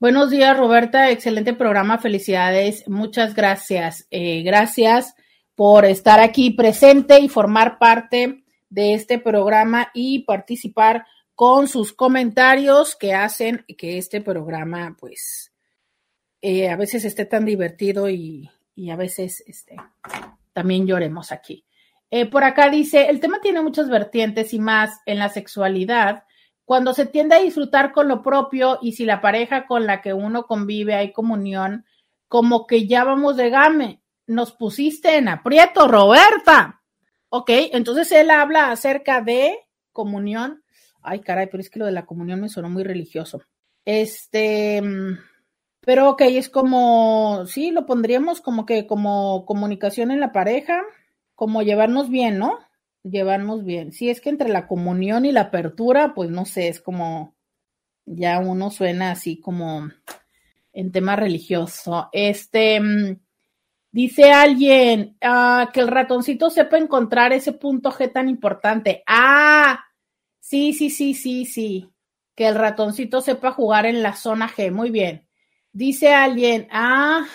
Buenos días, Roberta. Excelente programa. Felicidades. Muchas gracias. Eh, gracias por estar aquí presente y formar parte de este programa y participar con sus comentarios que hacen que este programa, pues, eh, a veces esté tan divertido y, a veces este, también lloremos aquí. Eh, por acá dice, el tema tiene muchas vertientes y más en la sexualidad cuando se tiende a disfrutar con lo propio y si la pareja con la que uno convive hay comunión, como que ya vamos de game. Nos pusiste en aprieto, Roberta. Ok, entonces él habla acerca de comunión. Ay, caray, pero es que lo de la comunión me sonó muy religioso. Este, pero ok, es como, sí, lo pondríamos como que como comunicación en la pareja, como llevarnos bien, ¿no? llevarnos bien. Si es que entre la comunión y la apertura, pues no sé, es como ya uno suena así como en tema religioso. Este dice alguien ah, que el ratoncito sepa encontrar ese punto G tan importante. Ah, sí, sí, sí, sí, sí. Que el ratoncito sepa jugar en la zona G. Muy bien. Dice alguien, ah,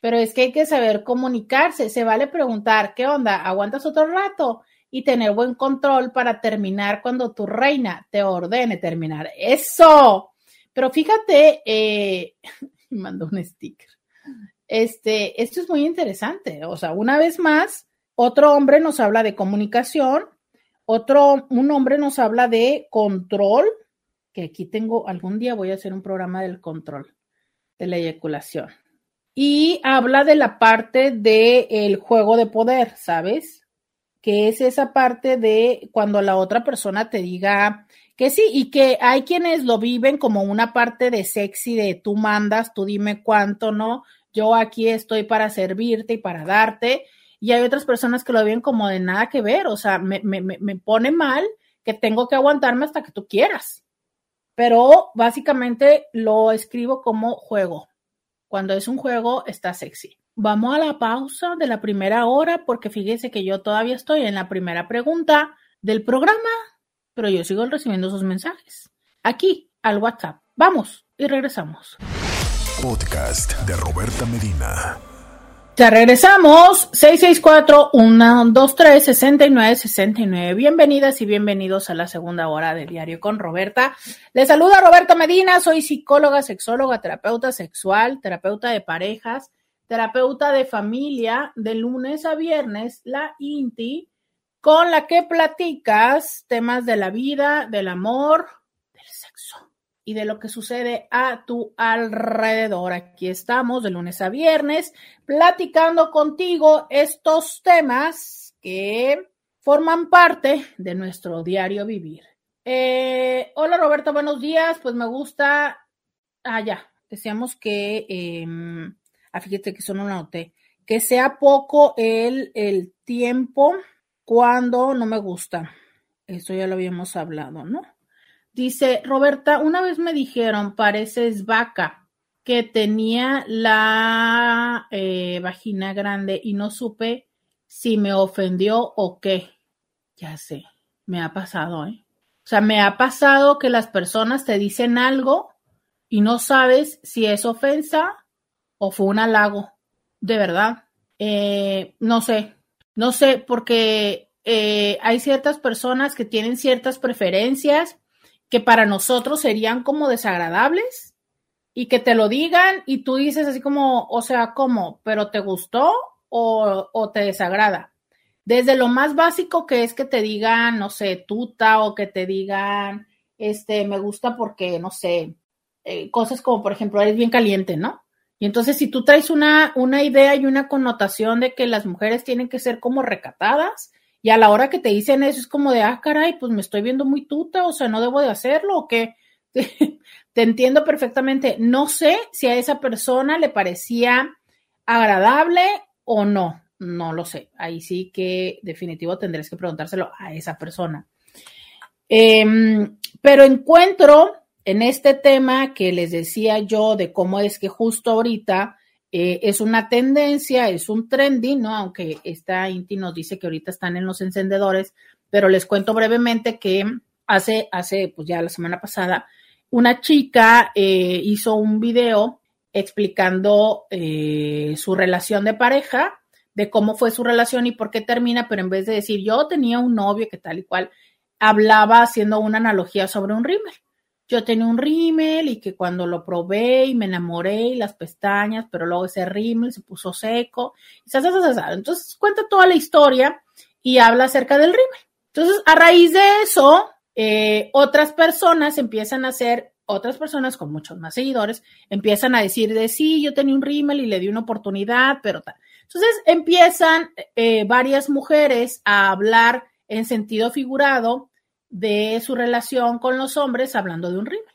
pero es que hay que saber comunicarse. Se vale preguntar, ¿qué onda? ¿Aguantas otro rato? y tener buen control para terminar cuando tu reina te ordene terminar. Eso. Pero fíjate, eh, <laughs> mandó un sticker. Este, esto es muy interesante. O sea, una vez más, otro hombre nos habla de comunicación, otro, un hombre nos habla de control, que aquí tengo, algún día voy a hacer un programa del control de la eyaculación. Y habla de la parte del el juego de poder, ¿sabes? que es esa parte de cuando la otra persona te diga que sí y que hay quienes lo viven como una parte de sexy de tú mandas, tú dime cuánto, ¿no? yo aquí estoy para servirte y para darte. Y hay otras personas que lo ven como de nada que ver, o sea, me, me, me pone mal que tengo que aguantarme hasta que tú quieras. Pero básicamente lo escribo como juego. Cuando es un juego, está sexy. Vamos a la pausa de la primera hora porque fíjese que yo todavía estoy en la primera pregunta del programa, pero yo sigo recibiendo sus mensajes. Aquí, al WhatsApp. Vamos y regresamos. Podcast de Roberta Medina. Ya regresamos. 664-123-6969. Bienvenidas y bienvenidos a la segunda hora de Diario con Roberta. Les saluda Roberta Medina. Soy psicóloga, sexóloga, terapeuta sexual, terapeuta de parejas terapeuta de familia, de lunes a viernes, la INTI, con la que platicas temas de la vida, del amor, del sexo y de lo que sucede a tu alrededor. Aquí estamos de lunes a viernes platicando contigo estos temas que forman parte de nuestro diario vivir. Eh, hola Roberta, buenos días. Pues me gusta. Ah, ya. Decíamos que em, ah, fíjate que eso no lo noté, que sea poco el, el tiempo cuando no me gusta. Eso ya lo habíamos hablado, ¿no? Dice, Roberta, una vez me dijeron, pareces vaca, que tenía la eh, vagina grande y no supe si me ofendió o qué. Ya sé, me ha pasado, ¿eh? O sea, me ha pasado que las personas te dicen algo y no sabes si es ofensa o fue un halago, de verdad. Eh, no sé, no sé, porque eh, hay ciertas personas que tienen ciertas preferencias que para nosotros serían como desagradables y que te lo digan y tú dices así como, o sea, ¿cómo? ¿Pero te gustó o, o te desagrada? Desde lo más básico que es que te digan, no sé, tuta o que te digan, este, me gusta porque, no sé, eh, cosas como, por ejemplo, eres bien caliente, ¿no? Y entonces, si tú traes una, una idea y una connotación de que las mujeres tienen que ser como recatadas, y a la hora que te dicen eso es como de, ah, caray, pues me estoy viendo muy tuta, o sea, no debo de hacerlo, o qué. <laughs> te entiendo perfectamente. No sé si a esa persona le parecía agradable o no. No lo sé. Ahí sí que definitivo tendrás que preguntárselo a esa persona. Em, pero encuentro en este tema que les decía yo de cómo es que justo ahorita eh, es una tendencia, es un trending, ¿no? Aunque esta Inti nos dice que ahorita están en los encendedores, pero les cuento brevemente que hace, hace, pues ya la semana pasada, una chica eh, hizo un video explicando eh, su relación de pareja, de cómo fue su relación y por qué termina, pero en vez de decir yo tenía un novio que tal y cual, hablaba haciendo una analogía sobre un rímel yo tenía un rímel y que cuando lo probé y me enamoré y las pestañas, pero luego ese rímel se puso seco. Entonces cuenta toda la historia y habla acerca del rímel. Entonces, a raíz de eso, eh, otras personas empiezan a hacer, otras personas con muchos más seguidores, empiezan a decir de sí, yo tenía un rímel y le di una oportunidad, pero tal. Entonces empiezan eh, varias mujeres a hablar en sentido figurado de su relación con los hombres hablando de un rímel.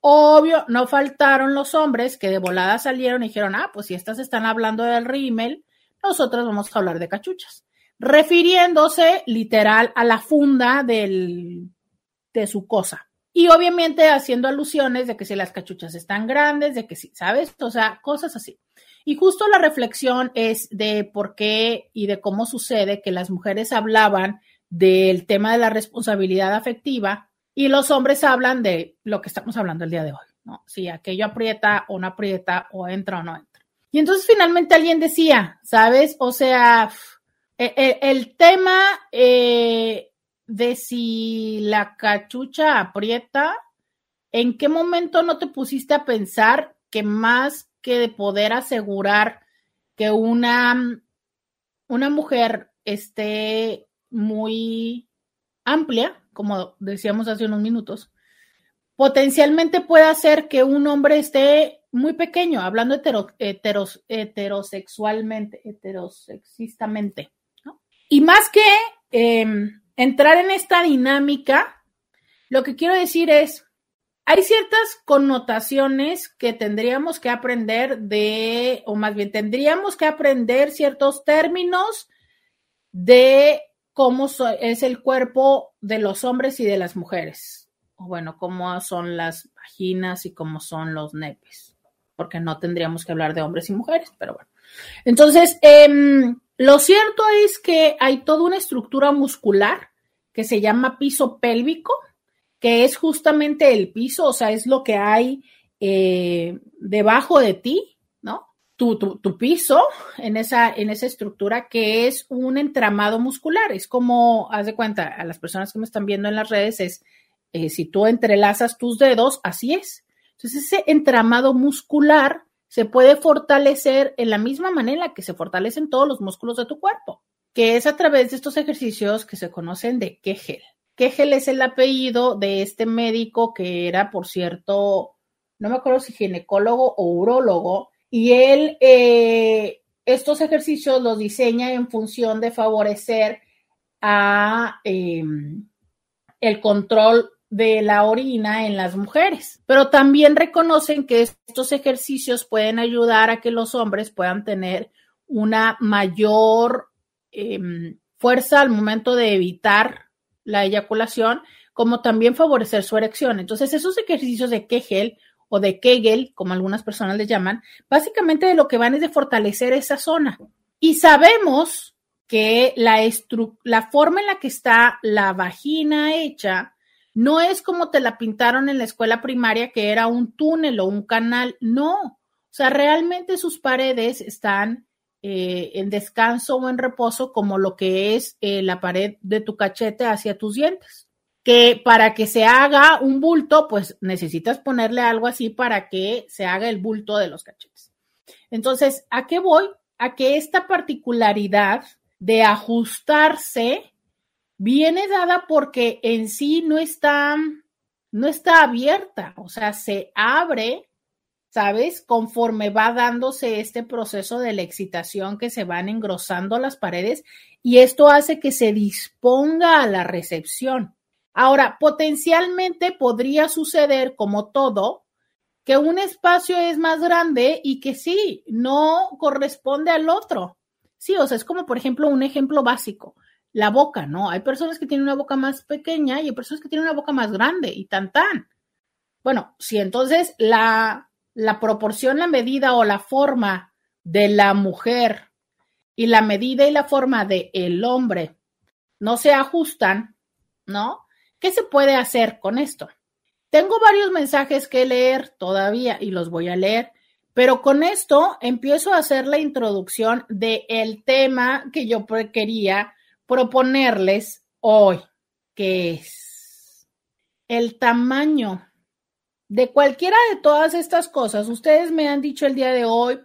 Obvio, no faltaron los hombres que de volada salieron y dijeron, ah, pues si estas están hablando del rímel, nosotros vamos a hablar de cachuchas, refiriéndose literal a la funda del, de su cosa. Y obviamente haciendo alusiones de que si las cachuchas están grandes, de que si, ¿sabes? O sea, cosas así. Y justo la reflexión es de por qué y de cómo sucede que las mujeres hablaban del tema de la responsabilidad afectiva y los hombres hablan de lo que estamos hablando el día de hoy, ¿no? Si aquello aprieta o no aprieta o entra o no entra. Y entonces finalmente alguien decía, ¿sabes? O sea, e, e, el, tema eh, de si la cachucha aprieta, ¿en qué momento no te pusiste a pensar que más que de poder asegurar que una, una mujer esté muy amplia, como decíamos hace unos minutos, potencialmente puede hacer que un hombre esté muy pequeño, hablando heteros, heterosexualmente, heterosexistamente. Y más que em, entrar en esta dinámica, lo que quiero decir es, hay ciertas connotaciones que tendríamos que aprender de, o más bien tendríamos que aprender ciertos términos de cómo es el cuerpo de los hombres y de las mujeres. O bueno, cómo son las vaginas y cómo son los nepes. Porque no tendríamos que hablar de hombres y mujeres, pero bueno. Entonces, em, lo cierto es que hay toda una estructura muscular que se llama piso pélvico, que es justamente el piso, o sea, es lo que hay eh, debajo de ti, Tu, tu, piso en esa, en esa estructura que es un entramado muscular. Es como, haz de cuenta, a las personas que me están viendo en las redes, es eh, si tú entrelazas tus dedos, así es. Entonces, ese entramado muscular se puede fortalecer en la misma manera que se fortalecen todos los músculos de tu cuerpo, que es a través de estos ejercicios que se conocen de Kegel. Kegel es el apellido de este médico que era, por cierto, no me acuerdo si ginecólogo o urólogo, y él eh, estos ejercicios los diseña en función de favorecer em, el control de la orina en las mujeres, pero también reconocen que estos ejercicios pueden ayudar a que los hombres puedan tener una mayor em, fuerza al momento de evitar la eyaculación, como también favorecer su erección. Entonces, esos ejercicios de Kegel o de Kegel, como algunas personas les llaman, básicamente de lo que van es de fortalecer esa zona. Y sabemos que la, la forma en la que está la vagina hecha no es como te la pintaron en la escuela primaria, que era un túnel o un canal, no. O sea, realmente sus paredes están eh, en descanso o en reposo como lo que es eh, la pared de tu cachete hacia tus dientes. Que para que se haga un bulto, pues necesitas ponerle algo así para que se haga el bulto de los cachetes. Entonces, ¿a qué voy? A que esta particularidad de ajustarse viene dada porque en sí no está, no está abierta, o sea, se abre ¿sabes? Conforme va dándose este proceso de la excitación que se van engrosando las paredes y esto hace que se disponga a la recepción. Ahora, potencialmente podría suceder como todo, que un espacio es más grande y que sí, no corresponde al otro. Sí, o sea, es como por ejemplo un ejemplo básico, la boca, ¿no? Hay personas que tienen una boca más pequeña y hay personas que tienen una boca más grande y tan tan. Bueno, si entonces la la proporción, la medida o la forma de la mujer y la medida y la forma de el hombre no se ajustan, ¿no? ¿Qué se puede hacer con esto? Tengo varios mensajes que leer todavía y los voy a leer, pero con esto empiezo a hacer la introducción del el tema que yo quería proponerles hoy, que es el tamaño de cualquiera de todas estas cosas, ustedes me han dicho el día de hoy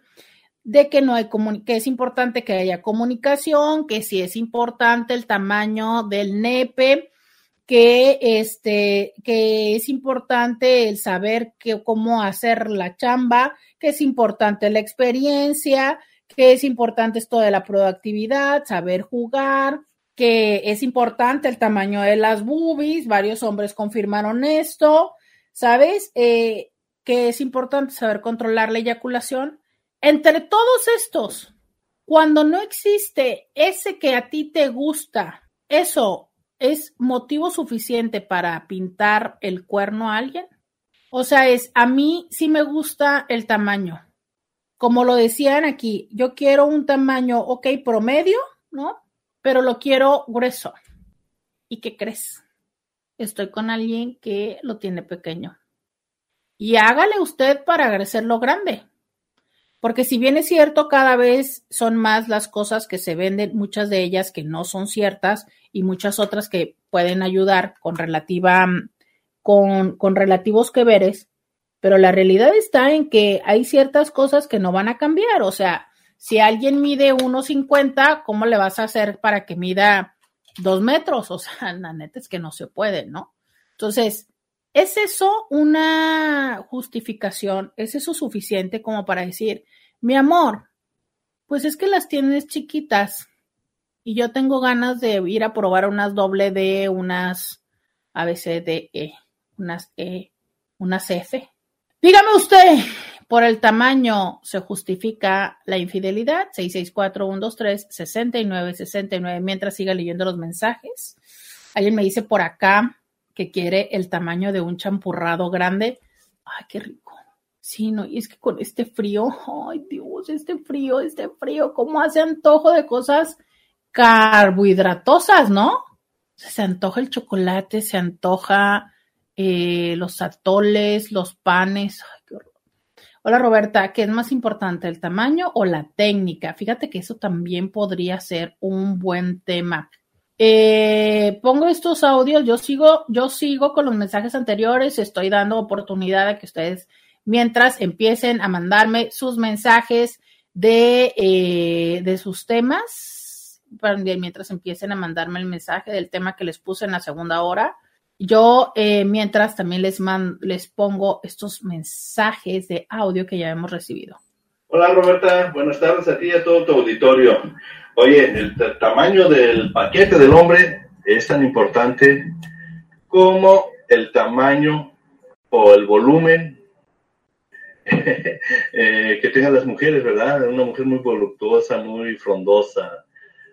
de que no hay que es importante que haya comunicación, que sí es importante el tamaño del nepe, que este que es importante el saber que, cómo hacer la chamba, que es importante la experiencia, que es importante esto de la productividad, saber jugar, que es importante el tamaño de las boobies, varios hombres confirmaron esto, ¿sabes? Eh, que es importante saber controlar la eyaculación. Entre todos estos, cuando no existe ese que a ti te gusta, eso es motivo suficiente para pintar el cuerno a alguien. O sea, es a mí sí me gusta el tamaño. Como lo decían aquí, yo quiero un tamaño, ok, promedio, ¿no? Pero lo quiero grueso. ¿Y qué crees? estoy con alguien que lo tiene pequeño. Y hágale usted para agradecerlo grande. Porque si bien es cierto, cada vez son más las cosas que se venden, muchas de ellas que no son ciertas y muchas otras que pueden ayudar con relativa, con, con relativos que veres, pero la realidad está en que hay ciertas cosas que no van a cambiar. O sea, si alguien mide 1,50, ¿cómo le vas a hacer para que mida dos metros, <laughs> o sea, la neta es que no se puede, ¿no? Entonces, ¿es eso una justificación? ¿Es eso suficiente como para decir, mi amor, pues es que las tienes chiquitas y yo tengo ganas de ir a probar unas doble D, unas ABCDE, unas E, una CF. Dígame usted, ¿por el tamaño se justifica la infidelidad? 664-123-6969, mientras siga leyendo los mensajes. Alguien me dice por acá que quiere el tamaño de un champurrado grande. Ay, qué rico. Sí, no, y es que con este frío, ay Dios, este frío, este frío, ¿cómo hace antojo de cosas carbohidratosas, no? Se antoja el chocolate, se antoja eh, los atoles, los panes. Ay, qué horror. Hola Roberta, ¿qué es más importante, el tamaño o la técnica? Fíjate que eso también podría ser un buen tema. Eh, pongo estos audios, yo sigo, yo sigo con los mensajes anteriores, estoy dando oportunidad a que ustedes, mientras empiecen a mandarme sus mensajes de, eh, de sus temas, mientras empiecen a mandarme el mensaje del tema que les puse en la segunda hora, yo eh, mientras también les, les pongo estos mensajes de audio que ya hemos recibido. Hola Roberta, buenas tardes a ti y a todo tu auditorio. Oye, el tamaño del paquete del hombre es tan importante como el tamaño o el volumen <laughs> eh, que tengan las mujeres, ¿verdad? Una mujer muy voluptuosa, muy frondosa,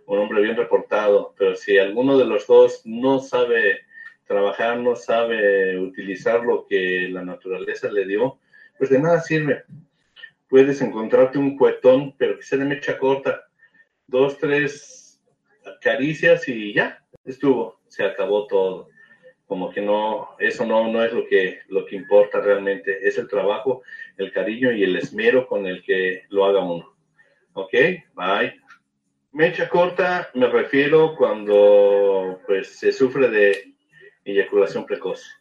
un hombre bien reportado, pero si alguno de los dos no sabe trabajar, no sabe utilizar lo que la naturaleza le dio, pues de nada sirve. Puedes encontrarte un cuetón, pero que sea de mecha corta, dos, tres caricias y ya, estuvo, se acabó todo. Como que no, eso no, no es lo que, lo que importa realmente, es el trabajo, el cariño y el esmero con el que lo haga uno. ¿Ok? Bye. Mecha corta me refiero cuando pues se sufre de eyaculación precoz.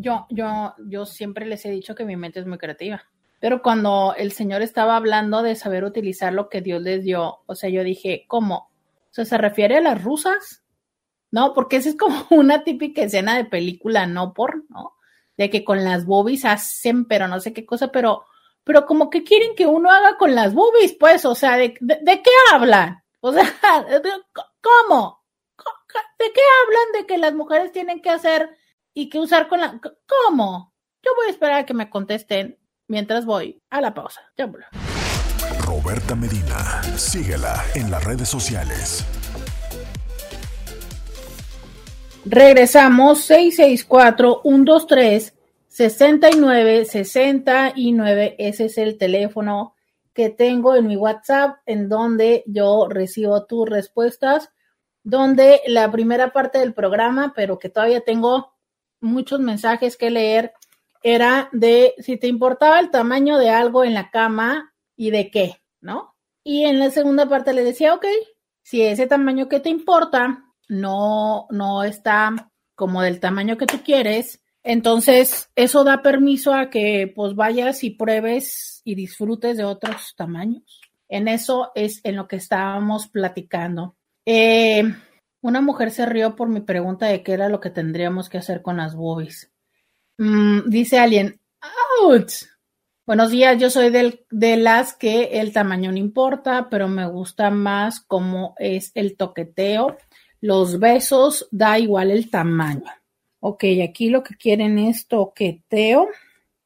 Yo, yo, yo siempre les he dicho que mi mente es muy creativa. Pero cuando el Señor estaba hablando de saber utilizar lo que Dios les dio, o sea, yo dije, ¿cómo? O sea, ¿se refiere a las rusas? No, porque esa es como <laughs> una típica escena de película, no por, ¿no? De que con las boobies hacen, pero no sé qué cosa, pero, pero como que quieren que uno haga con las boobies, pues, o sea, ¿de, de, qué hablan? O sea, <laughs> ¿cómo? ¿De qué hablan de que las mujeres tienen que hacer y que usar con la... ¿Cómo? Yo voy a esperar a que me contesten mientras voy a la pausa. Ya Roberta Medina, síguela en las redes sociales. Regresamos 664-123-6969. Ese es el teléfono que tengo en mi WhatsApp en donde yo recibo tus respuestas. Donde la primera parte del programa, pero que todavía tengo muchos mensajes que leer, era de si te importaba el tamaño de algo en la cama y de qué, ¿no? Y en la segunda parte le decía, ok, si ese tamaño que te importa no, no está como del tamaño que tú quieres, entonces eso da permiso a que pues vayas y pruebes y disfrutes de otros tamaños. En eso es en lo que estábamos platicando. Eh, una mujer se rió por mi pregunta de qué era lo que tendríamos que hacer con las boobies. Mm, dice alguien, ¡ouch! Buenos días, yo soy de las que el tamaño no importa, pero me gusta más cómo es el toqueteo. Los besos, da igual el tamaño. Ok, aquí lo que quieren es toqueteo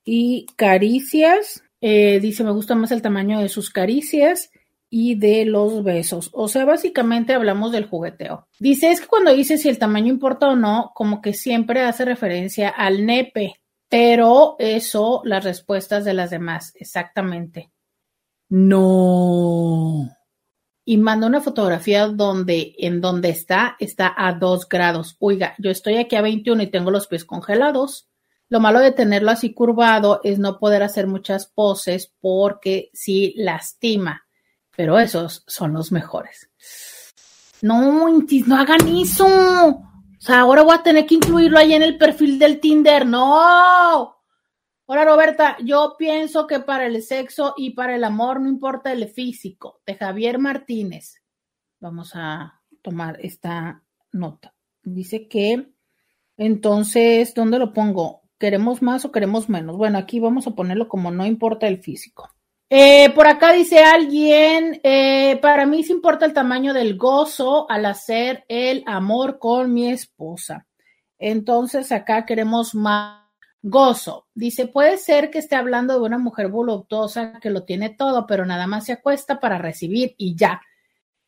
y caricias. Eh, dice, me gusta más el tamaño de sus caricias y de los besos. O sea, básicamente hablamos del jugueteo. Dice, es que cuando dice si el tamaño importa o no, como que siempre hace referencia al nepe. Pero eso, las respuestas de las demás, exactamente. No. Y manda una fotografía donde, en donde está, está a 2 grados. Oiga, yo estoy aquí a 21 y tengo los pies congelados. Lo malo de tenerlo así curvado es no poder hacer muchas poses porque sí lastima. Pero esos son los mejores. No, no hagan eso. O sea, ahora voy a tener que incluirlo ahí en el perfil del Tinder. No. Hola Roberta, yo pienso que para el sexo y para el amor no importa el físico. De Javier Martínez. Vamos a tomar esta nota. Dice que entonces, ¿dónde lo pongo? ¿Queremos más o queremos menos? Bueno, aquí vamos a ponerlo como no importa el físico. Eh, por acá dice alguien, eh, para mí sí importa el tamaño del gozo al hacer el amor con mi esposa. Entonces acá queremos más gozo. Dice, puede ser que esté hablando de una mujer voluptuosa que lo tiene todo, pero nada más se acuesta para recibir y ya.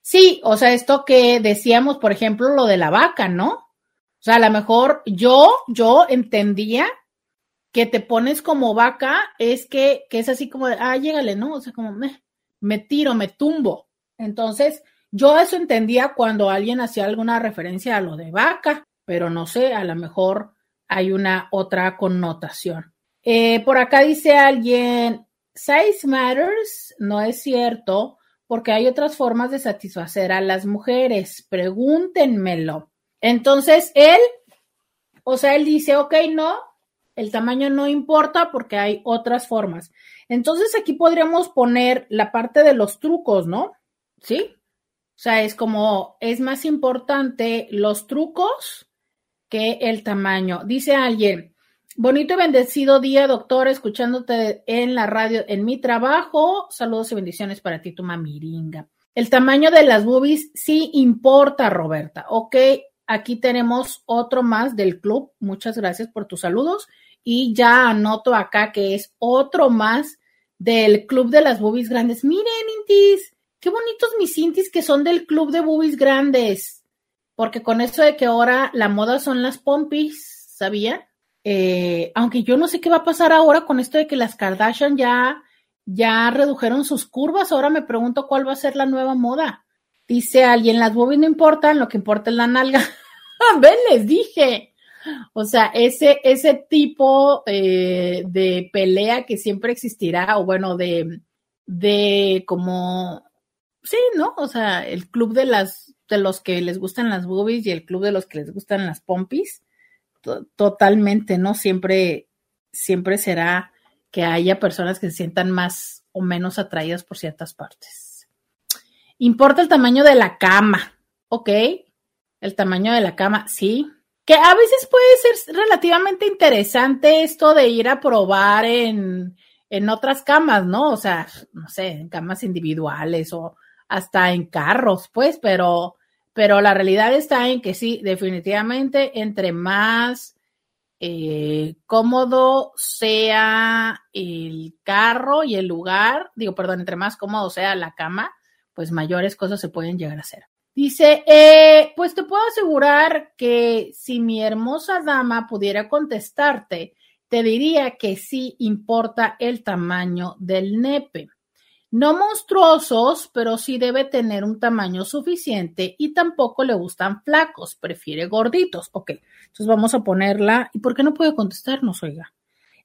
Sí, o sea, esto que decíamos, por ejemplo, lo de la vaca, ¿no? O sea, a lo mejor yo, yo entendía que te pones como vaca es que, que es así como de, ah, llégale, ¿no? O sea, como me, me tiro, me tumbo. Entonces, yo eso entendía cuando alguien hacía alguna referencia a lo de vaca, pero no sé, a lo mejor hay una otra connotación. Eh, por acá dice alguien, size matters, no es cierto porque hay otras formas de satisfacer a las mujeres. Pregúntenmelo. Entonces, él, o sea, él dice, ok, no, el tamaño no importa porque hay otras formas. Entonces, aquí podríamos poner la parte de los trucos, ¿no? ¿Sí? O sea, es como, es más importante los trucos que el tamaño. Dice alguien, Bonito y bendecido día, doctor, escuchándote en la radio en mi trabajo. Saludos y bendiciones para ti, tu mamiringa. El tamaño de las boobies sí importa, Roberta. Ok, aquí tenemos otro más del club. Muchas gracias por tus saludos. Y ya anoto acá que es otro más del club de las boobies grandes. Miren, Intis, qué bonitos mis Intis que son del club de boobies grandes. Porque con eso de que ahora la moda son las pompis, ¿sabían? Eh, aunque yo no sé qué va a pasar ahora con esto de que las Kardashian ya, ya redujeron sus curvas, ahora me pregunto cuál va a ser la nueva moda. Dice alguien, las boobies no importan, lo que importa es la nalga. <laughs> Ven, les dije. O sea, ese, ese tipo eh, de pelea que siempre existirá, o bueno, de, de como, sí, ¿no? O sea, el club de las, de los que les gustan las boobies y el club de los que les gustan las pompis totalmente, ¿no? Siempre, siempre será que haya personas que se sientan más o menos atraídas por ciertas partes. Importa el tamaño de la cama, ¿ok? El tamaño de la cama, sí. Que a veces puede ser relativamente interesante esto de ir a probar en, en otras camas, ¿no? O sea, no sé, en camas individuales o hasta en carros, pues, pero pero la realidad está en que sí, definitivamente, entre más eh, cómodo sea el carro y el lugar, digo, perdón, entre más cómodo sea la cama, pues mayores cosas se pueden llegar a hacer. Dice, eh, pues te puedo asegurar que si mi hermosa dama pudiera contestarte, te diría que sí importa el tamaño del nepe. No monstruosos, pero sí debe tener un tamaño suficiente y tampoco le gustan flacos, prefiere gorditos. Ok, entonces vamos a ponerla. ¿Y por qué no puede contestarnos, oiga?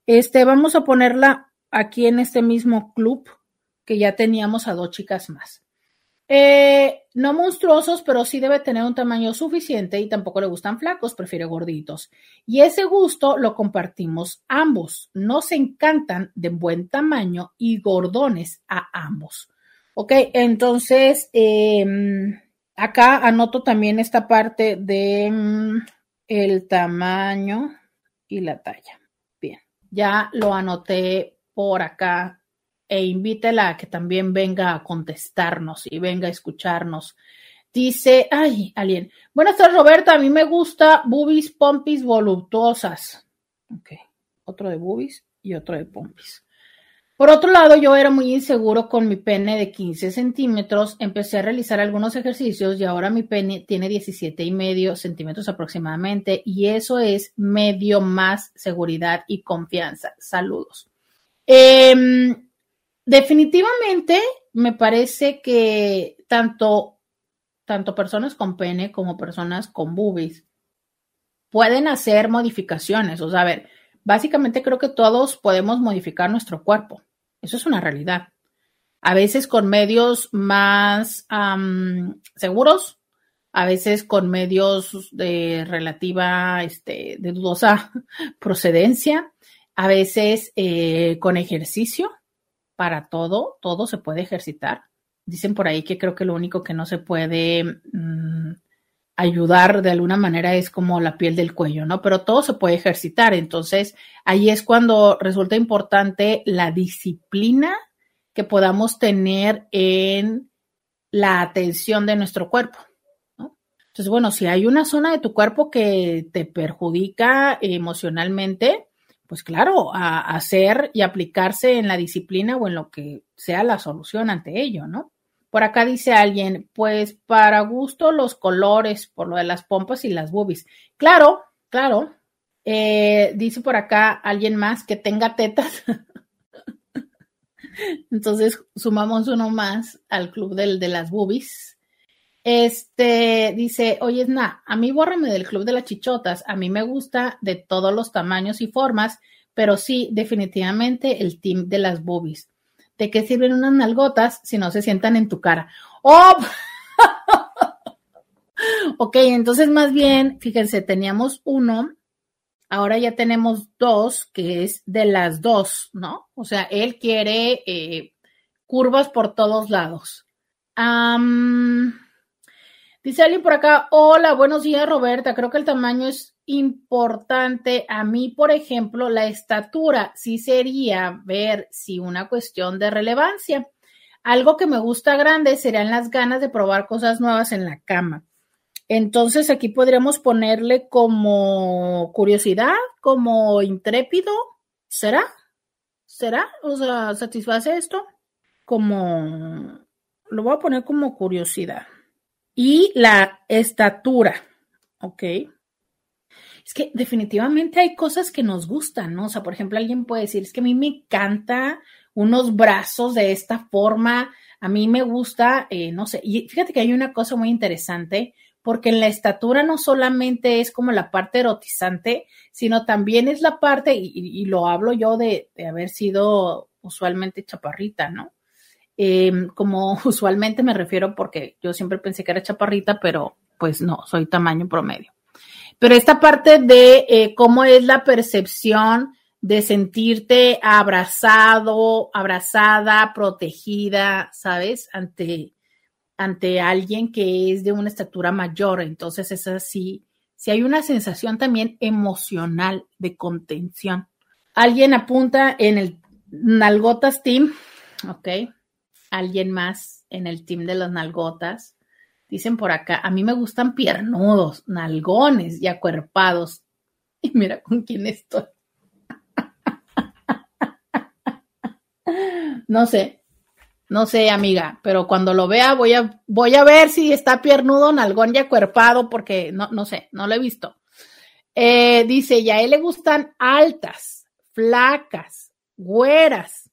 Este, vamos a ponerla aquí en este mismo club que ya teníamos a dos chicas más. Eh, no monstruosos, pero sí debe tener un tamaño suficiente y tampoco le gustan flacos, prefiere gorditos. Y ese gusto lo compartimos ambos. Nos encantan de buen tamaño y gordones a ambos. Ok, entonces em, acá anoto también esta parte de mm, el tamaño y la talla. Bien, ya lo anoté por acá e invítela a que también venga a contestarnos y venga a escucharnos. Dice, ay, alguien. Buenas tardes, Roberta. A mí me gusta boobies, pompis voluptuosas. Ok, otro de boobies y otro de pompis. Por otro lado, yo era muy inseguro con mi pene de 15 centímetros. Empecé a realizar algunos ejercicios y ahora mi pene tiene 17 y medio centímetros aproximadamente y eso es medio más seguridad y confianza. Saludos. Eh, Definitivamente me parece que tanto, tanto personas con pene como personas con boobies pueden hacer modificaciones. O sea, a ver, básicamente creo que todos podemos modificar nuestro cuerpo. Eso es una realidad. A veces con medios más seguros, a veces con medios de relativa, este, de dudosa <laughs> procedencia, a veces eh, con ejercicio para todo, todo se puede ejercitar. Dicen por ahí que creo que lo único que no se puede mm, ayudar de alguna manera es como la piel del cuello, ¿no? Pero todo se puede ejercitar. Entonces, ahí es cuando resulta importante la disciplina que podamos tener en la atención de nuestro cuerpo. Entonces, bueno, si hay una zona de tu cuerpo que te perjudica emocionalmente, pues claro, a hacer y aplicarse en la disciplina o en lo que sea la solución ante ello, ¿no? Por acá dice alguien, pues para gusto los colores, por lo de las pompas y las boobies. Claro, claro. Eh, dice por acá alguien más que tenga tetas. <laughs> Entonces sumamos uno más al club del, de las boobies. Este dice, oye, na, a mí bórrame del club de las chichotas. A mí me gusta de todos los tamaños y formas, pero sí, definitivamente el team de las boobies. ¿De qué sirven unas nalgotas si no se sientan en tu cara? ¡Oh! <laughs> ok, entonces más bien, fíjense, teníamos uno, ahora ya tenemos dos, que es de las dos, ¿no? O sea, él quiere eh, curvas por todos lados. Dice alguien por acá, hola, buenos días Roberta, creo que el tamaño es importante. A mí, por ejemplo, la estatura sí sería ver si una cuestión de relevancia. Algo que me gusta grande serían las ganas de probar cosas nuevas en la cama. Entonces aquí podríamos ponerle como curiosidad, como intrépido. ¿Será? ¿Será? O sea, ¿satisface esto? Como, lo voy a poner como curiosidad y la estatura, ¿ok? Es que definitivamente hay cosas que nos gustan, ¿no? O sea, por ejemplo, alguien puede decir, es que a mí me encanta unos brazos de esta forma, a mí me gusta, eh, no sé, y fíjate que hay una cosa muy interesante, porque en la estatura no solamente es como la parte erotizante, sino también es la parte, y, lo hablo yo de haber sido usualmente chaparrita, ¿no? Em, como <laughs> usualmente me refiero porque yo siempre pensé que era chaparrita, pero pues no, soy tamaño promedio. Pero esta parte de eh, cómo es la percepción de sentirte abrazado, abrazada, protegida, ¿sabes? Ante, ante alguien que es de una estatura mayor. Entonces es así. Si hay una sensación también emocional de contención. Alguien apunta en el Nalgotas Team, ¿ok? Alguien más en el team de las nalgotas. Dicen por acá, a mí me gustan piernudos, nalgones y acuerpados. <laughs> Y mira con quién estoy. <laughs> No sé, no sé, amiga, pero cuando lo vea voy a, voy a ver si está piernudo, nalgón y acuerpado, porque no, no sé, no lo he visto. Eh, dice, y a él le gustan altas, flacas, güeras,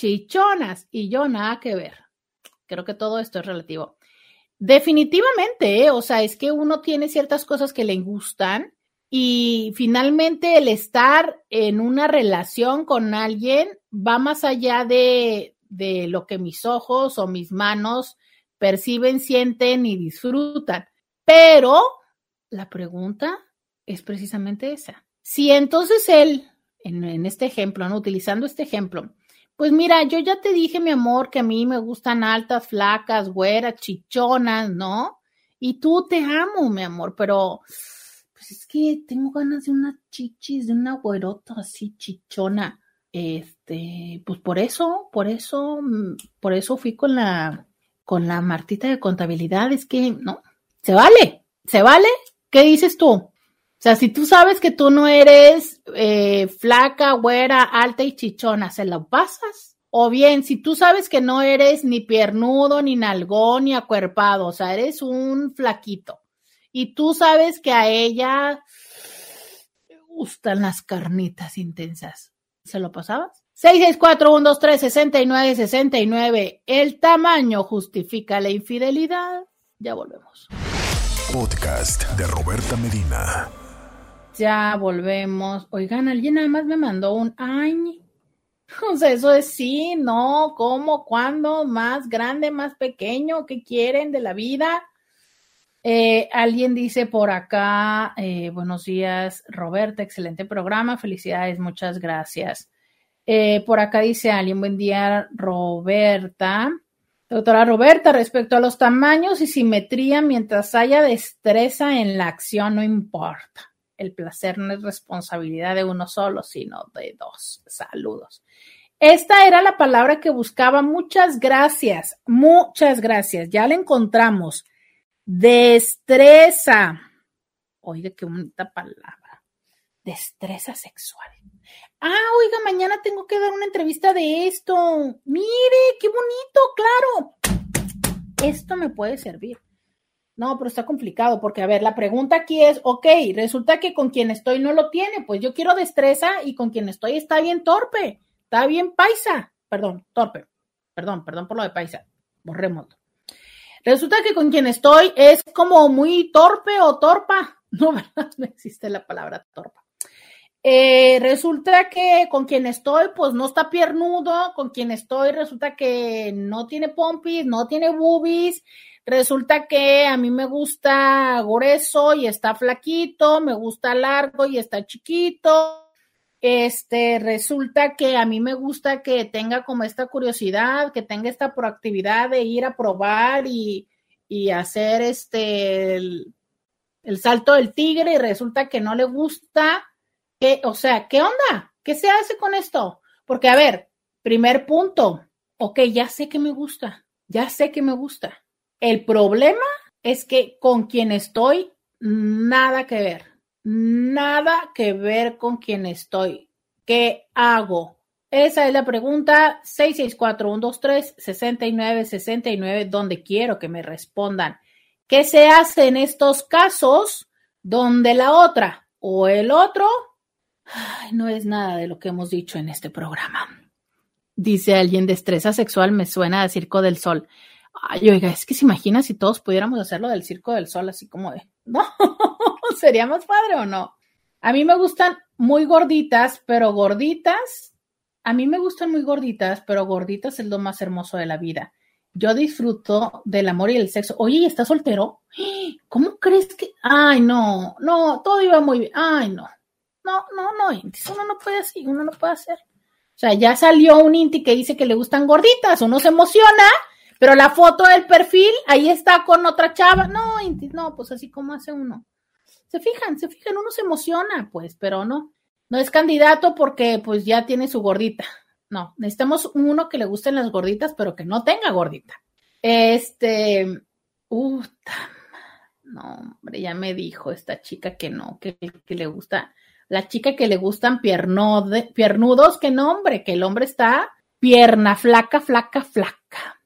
chichonas y yo nada que ver. Creo que todo esto es relativo. Definitivamente, ¿eh? o sea, es que uno tiene ciertas cosas que le gustan y finalmente el estar en una relación con alguien va más allá de, de lo que mis ojos o mis manos perciben, sienten y disfrutan. Pero la pregunta es precisamente esa. Si entonces él, en, en este ejemplo, ¿no? utilizando este ejemplo, pues mira, yo ya te dije, mi amor, que a mí me gustan altas, flacas, güeras, chichonas, ¿no? Y tú te amo, mi amor, pero pues es que tengo ganas de una chichis, de una güerota así chichona. Este, pues por eso, por eso, mm, por eso fui con la, con la Martita de contabilidad, es que no, se vale, se vale. ¿Qué dices tú? O sea, si tú sabes que tú no eres eh, flaca, güera, alta y chichona, ¿se la pasas? O bien, si tú sabes que no eres ni piernudo, ni nalgón, ni acuerpado, o sea, eres un flaquito. Y tú sabes que a ella le gustan las carnitas intensas. ¿Se lo pasabas? 664-123-6969. El tamaño justifica la infidelidad. Ya volvemos. Podcast de Roberta Medina. Ya volvemos. Oigan, alguien nada más me mandó un ay. O sea, eso es sí, no, cómo, cuándo, más grande, más pequeño, ¿qué quieren de la vida? Eh, alguien dice por acá, eh, buenos días, Roberta, excelente programa, felicidades, muchas gracias. Eh, por acá dice alguien, buen día, Roberta. Doctora Roberta, respecto a los tamaños y simetría, mientras haya destreza en la acción, no importa el placer no es responsabilidad de uno solo, sino de dos. Saludos. Esta era la palabra que buscaba. Muchas gracias, muchas gracias. Ya la encontramos. Destreza. Oiga, qué bonita palabra. Destreza sexual. Ah, oiga, mañana tengo que dar una entrevista de esto. Mire, qué bonito, claro. Esto me puede servir. No, pero está complicado porque, a ver, la pregunta aquí es, ok, resulta que con quien estoy no lo tiene, pues yo quiero destreza y con quien estoy está bien torpe, está bien paisa, perdón, torpe, perdón, perdón por lo de paisa, borrémoslo. Resulta que con quien estoy es como muy torpe o torpa, <laughs> no, ¿verdad? No existe la palabra torpa. Eh, resulta que con quien estoy, pues no está piernudo, con quien estoy resulta que no tiene pompis, no tiene boobies, Resulta que a mí me gusta grueso y está flaquito, me gusta largo y está chiquito. Este, resulta que a mí me gusta que tenga como esta curiosidad, que tenga esta proactividad de ir a probar y, hacer este, el, el, salto del tigre y resulta que no le gusta. Que, o sea, ¿qué onda? ¿Qué se hace con esto? Porque, a ver, primer punto, ok, ya sé que me gusta, ya sé que me gusta el problema es que con quien estoy, nada que ver, nada que ver con quien estoy. ¿Qué hago? Esa es la pregunta 664-123-6969, donde quiero que me respondan. ¿Qué se hace en estos casos donde la otra o el otro no es nada de lo que hemos dicho en este programa? Dice alguien, destreza sexual me suena a Circo del Sol. Ay, oiga, es que se imagina si todos pudiéramos hacerlo del Circo del Sol, así como de, <laughs> ¿no? ¿Sería más padre o no? A mí me gustan muy gorditas, pero gorditas, a mí me gustan muy gorditas, pero gorditas es lo más hermoso de la vida. Yo disfruto del amor y el sexo. Oye, ¿estás soltero? ¿Cómo crees que? Ay, no, no, todo iba muy bien. Ay, no. No, no, no, uno no puede así, uno no puede hacer. O sea, ya salió un Inti que dice que le gustan gorditas, uno se emociona pero la foto del perfil, ahí está con otra chava. No, no, pues así como hace uno. Se fijan, se fijan, uno se emociona, pues, pero no. No es candidato porque pues ya tiene su gordita. No, necesitamos uno que le gusten las gorditas, pero que no tenga gordita. Este, uh, no, hombre, ya me dijo esta chica que no, que, que le gusta, la chica que le gustan piernudos, que no, hombre, que el hombre está pierna flaca, flaca, flaca.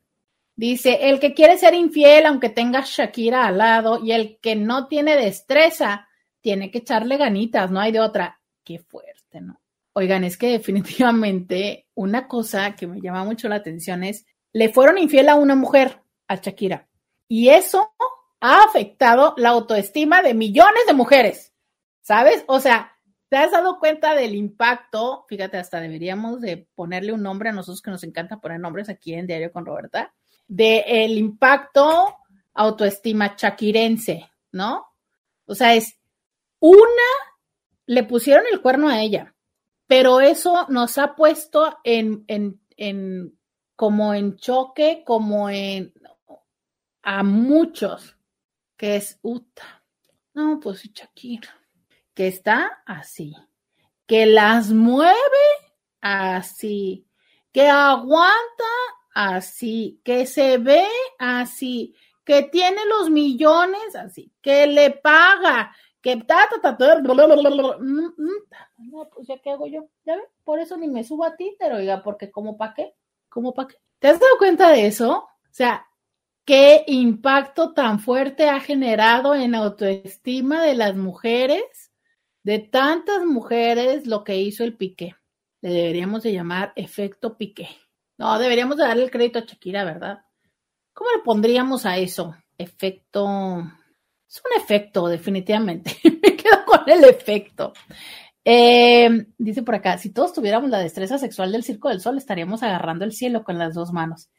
Dice, el que quiere ser infiel, aunque tenga Shakira al lado, y el que no tiene destreza, tiene que echarle ganitas, no hay de otra. Qué fuerte, ¿no? Oigan, es que definitivamente una cosa que me llama mucho la atención es, le fueron infiel a una mujer, a Shakira, y eso ha afectado la autoestima de millones de mujeres, ¿sabes? O sea, ¿te has dado cuenta del impacto? Fíjate, hasta deberíamos de ponerle un nombre a nosotros que nos encanta poner nombres aquí en Diario con Roberta del el impacto autoestima chaquirense, ¿no? O sea, es una, le pusieron el cuerno a ella, pero eso nos ha puesto en, en, en como en choque, como en a muchos, que es Uta. No, pues Shakira, que está así, que las mueve así, que aguanta así, que se ve así, que tiene los millones así, que le paga, que ta, ta, ta, no, pues ya qué hago yo, ya ves, por eso ni me subo a Twitter, oiga, porque como para qué, como para qué. ¿Te has dado cuenta de eso? O sea, qué impacto tan fuerte ha generado en autoestima de las mujeres, de tantas mujeres, lo que hizo el piqué. Le deberíamos de llamar efecto piqué. No, deberíamos darle el crédito a Shakira, ¿verdad? ¿Cómo le pondríamos a eso? Efecto. Es un efecto, definitivamente. <laughs> Me quedo con el efecto. Eh, dice por acá, si todos tuviéramos la destreza sexual del Circo del Sol, estaríamos agarrando el cielo con las dos manos.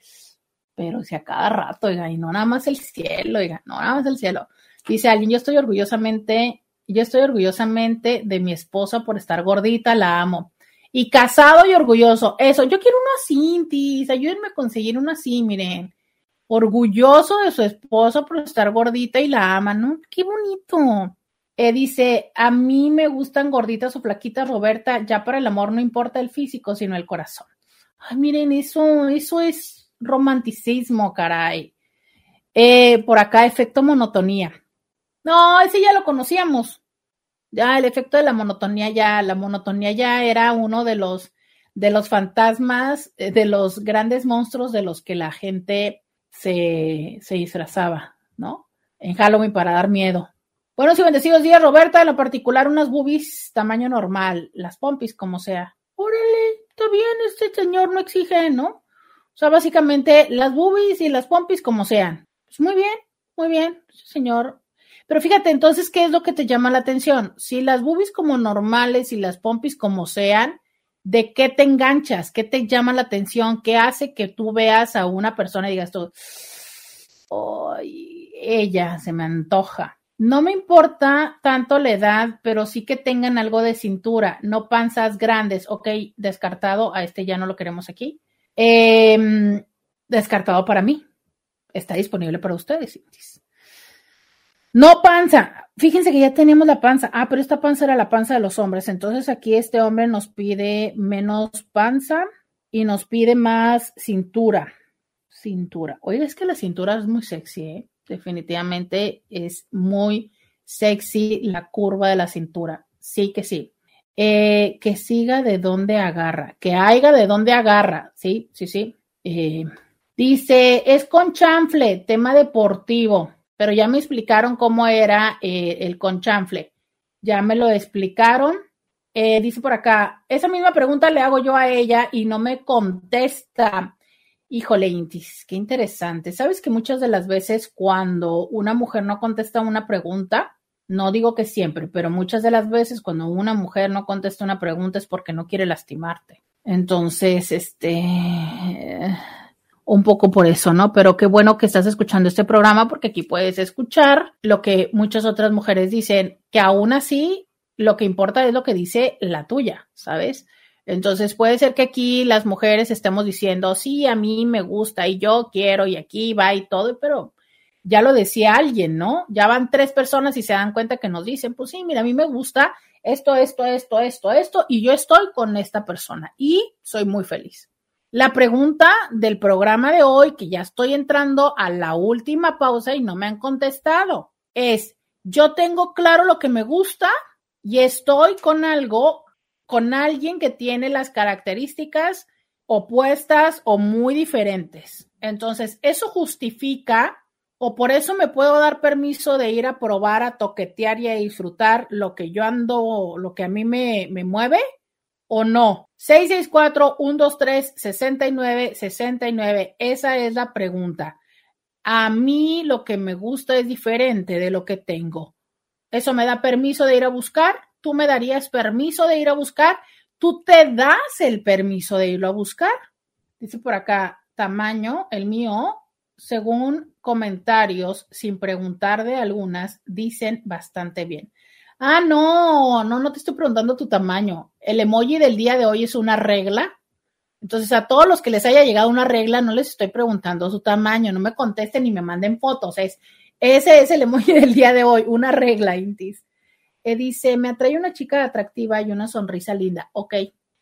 Pero si a cada rato, oiga, y no nada más el cielo, oiga, no nada más el cielo. Dice alguien, yo estoy orgullosamente, yo estoy orgullosamente de mi esposa por estar gordita, la amo y casado y orgulloso. Eso, yo quiero uno así, Intis, ayúdenme a conseguir uno así, miren. Orgulloso de su esposo por estar gordita y la ama, ¿no? Qué bonito. Eh, dice, a mí me gustan gorditas o flaquitas, Roberta, ya para el amor no importa el físico, sino el corazón. Ay, miren, eso, eso es romanticismo, caray. Eh, por acá, efecto monotonía. No, ese ya lo conocíamos. Ya el efecto de la monotonía, ya, la monotonía ya era uno de los, de los fantasmas, eh, de los grandes monstruos de los que la gente se, se disfrazaba, ¿no? En Halloween para dar miedo. Buenos y bendecidos días, Roberta, en lo particular unas boobies tamaño normal, las pompis como sea. Órale, está bien, este señor no exige, ¿no? O sea, básicamente las boobies y las pompis como sean. Pues muy bien, muy bien, señor. Pero fíjate, entonces, ¿qué es lo que te llama la atención? Si las boobies como normales y las pompis como sean, ¿de qué te enganchas? ¿Qué te llama la atención? ¿Qué hace que tú veas a una persona y digas tú, ¡ay, ella se me antoja! No me importa tanto la edad, pero sí que tengan algo de cintura, no panzas grandes. Ok, descartado, a este ya no lo queremos aquí. Em, descartado para mí. Está disponible para ustedes. No panza. Fíjense que ya tenemos la panza. Ah, pero esta panza era la panza de los hombres. Entonces aquí este hombre nos pide menos panza y nos pide más cintura. Cintura. Oiga, es que la cintura es muy sexy, ¿eh? definitivamente es muy sexy la curva de la cintura. Sí que sí. Eh, que siga de donde agarra, que haya de donde agarra. Sí, sí, sí. Eh, dice, es con chanfle, tema deportivo, pero ya me explicaron cómo era eh, el con chanfle. Ya me lo explicaron. dice por acá, esa misma pregunta le hago yo a ella y no me contesta. Híjole, Intis, qué interesante. Sabes que muchas de las veces cuando una mujer no contesta una pregunta, no digo que siempre, pero muchas de las veces cuando una mujer no contesta una pregunta es porque no quiere lastimarte. Entonces, este, un poco por eso, ¿no? Pero qué bueno que estás escuchando este programa porque aquí puedes escuchar lo que muchas otras mujeres dicen, que aún así lo que importa es lo que dice la tuya, ¿sabes? Entonces puede ser que aquí las mujeres estemos diciendo, sí, a mí me gusta y yo quiero y aquí va y todo, pero ya lo decía alguien, ¿no? Ya van tres personas y se dan cuenta que nos dicen, pues sí, mira, a mí me gusta esto, esto, esto, esto, esto, y yo estoy con esta persona y soy muy feliz. La pregunta del programa de hoy, que ya estoy entrando a la última pausa y no me han contestado, es, yo tengo claro lo que me gusta y estoy con algo con alguien que tiene las características opuestas o muy diferentes. Entonces, eso justifica o por eso me puedo dar permiso de ir a probar, a toquetear y a disfrutar lo que yo ando, lo que a mí me, me mueve o no. 664-123-6969. Esa es la pregunta. A mí lo que me gusta es diferente de lo que tengo. ¿Eso me da permiso de ir a buscar? tú me darías permiso de ir a buscar, tú te das el permiso de irlo a buscar. Dice por acá, tamaño, el mío, según comentarios, sin preguntar de algunas, dicen bastante bien. Ah, no, no, no te estoy preguntando tu tamaño. El emoji del día de hoy es una regla. Entonces, a todos los que les haya llegado una regla, no les estoy preguntando su tamaño, no me contesten ni me manden fotos. Es, ese es el emoji <laughs> del día de hoy, una regla, Intis dice, me atrae una chica atractiva y una sonrisa linda. Ok,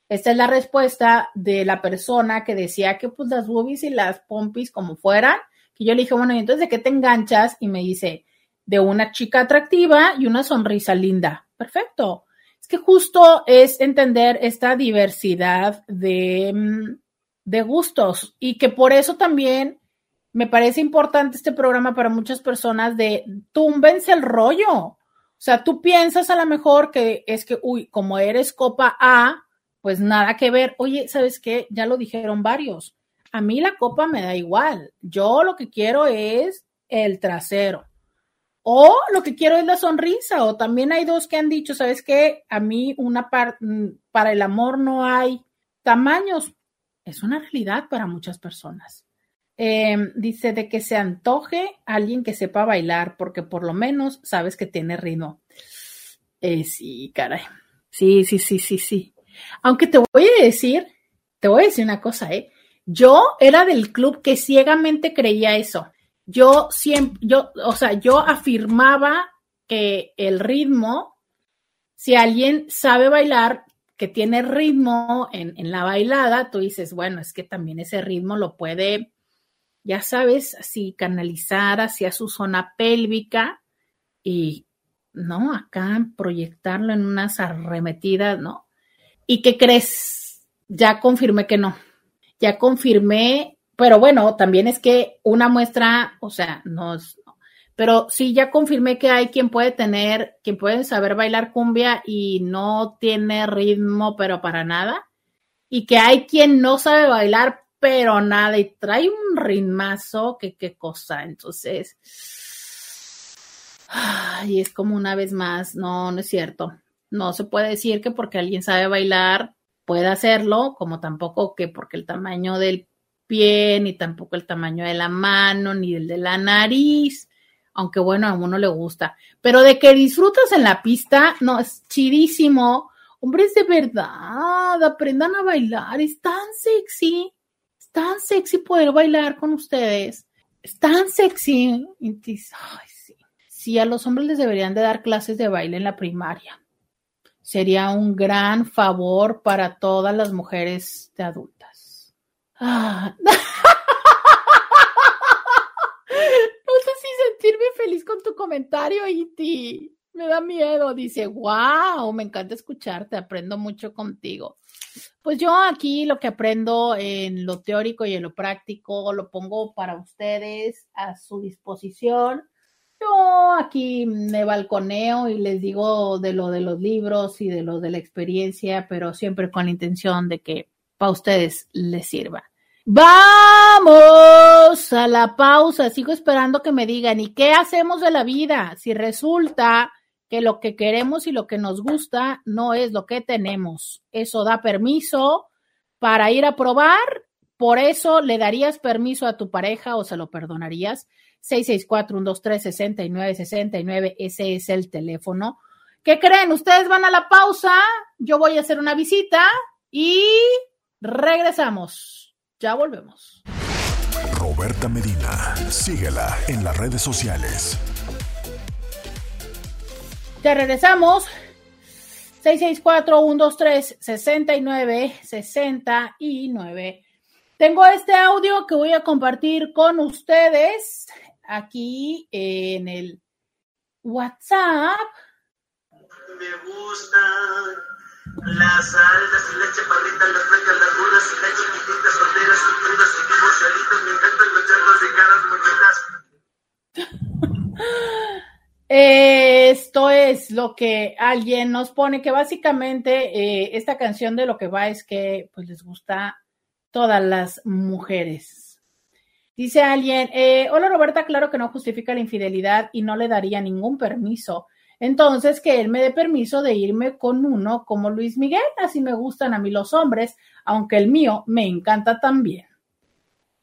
esta es la respuesta de la persona que decía que pues las boobies y las pompis como fueran, que yo le dije, bueno, ¿y entonces de qué te enganchas? Y me dice, de una chica atractiva y una sonrisa linda. Perfecto. Que justo es entender esta diversidad de, mm, de gustos y que por eso también me parece importante este programa para muchas personas de túmbense el rollo. O sea, tú piensas a lo mejor que es que, uy, como eres copa A, pues nada que ver. Oye, ¿sabes qué? Ya lo dijeron varios. A mí la copa me da igual. Yo lo que quiero es el trasero. O lo que quiero es la sonrisa. O también hay dos que han dicho, ¿sabes qué? A mí una mm, para el amor no hay tamaños. Es una realidad para muchas personas. Em, dice de que se antoje alguien que sepa bailar, porque por lo menos sabes que tiene ritmo. Eh, sí, caray. Sí, sí, sí, sí, sí. Aunque te voy a decir, te voy a decir una cosa, ¿eh? Yo era del club que ciegamente creía eso. Yo siempre, yo, o sea, yo afirmaba que el ritmo, si alguien sabe bailar, que tiene ritmo en, la bailada, tú dices, bueno, es que también ese ritmo lo puede ya sabes, así canalizar hacia su zona pélvica y, ¿no? Acá proyectarlo en unas arremetidas, ¿no? ¿Y qué crees? Ya confirmé que no. Ya confirmé, pero bueno, también es que una muestra, o sea, no es, pero sí, ya confirmé que hay quien puede tener, quien puede saber bailar cumbia y no tiene ritmo, pero para nada. Y que hay quien no sabe bailar, pero nada, y trae un ritmazo, que qué cosa. Entonces, y es como una vez más, no, no es cierto. No se puede decir que porque alguien sabe bailar puede hacerlo, como tampoco que porque el tamaño del pie, ni tampoco el tamaño de la mano, ni el de la nariz, aunque bueno, a uno le gusta. Pero de que disfrutas en la pista, no, es chidísimo. Hombres, de verdad, aprendan a bailar, es tan sexy, es tan sexy poder bailar con ustedes, es tan sexy. Ay, sí. sí, a los hombres les deberían de dar clases de baile en la primaria. Sería un gran favor para todas las mujeres de adultas. <laughs> Ah. sentirme feliz con tu comentario, Iti. Me da miedo. Dice, wow, me encanta escucharte, aprendo mucho contigo. Pues yo aquí lo que aprendo en lo teórico y en lo práctico lo pongo para ustedes a su disposición. Yo aquí me balconeo y les digo de lo de los libros y de lo de la experiencia, pero siempre con la intención de que para ustedes les sirva. Vamos a la pausa. Sigo esperando que me digan, ¿y qué hacemos de la vida? Si resulta que lo que queremos y lo que nos gusta no es lo que tenemos. Eso da permiso para ir a probar. Por eso le darías permiso a tu pareja o se lo perdonarías. 664-123-6969, ese es el teléfono. ¿Qué creen? Ustedes van a la pausa, yo voy a hacer una visita y regresamos. Ya volvemos. Roberta Medina, síguela en las redes sociales. Ya regresamos. 664-123-6969. Tengo este audio que voy a compartir con ustedes aquí en el WhatsApp. Me gusta las altas y las chaparritas, las flacas, las burras y las chiquititas, solteras crudas y vivos chalitos. Me encantan los charlos de caras bonitas. <laughs> Esto es lo que alguien nos pone, que básicamente eh, esta canción de lo que va es que pues les gusta todas las mujeres. Dice alguien, eh, hola Roberta, claro que no justifica la infidelidad y no le daría ningún permiso entonces, que él me dé permiso de irme con uno como Luis Miguel, así me gustan a mí los hombres, aunque el mío me encanta también.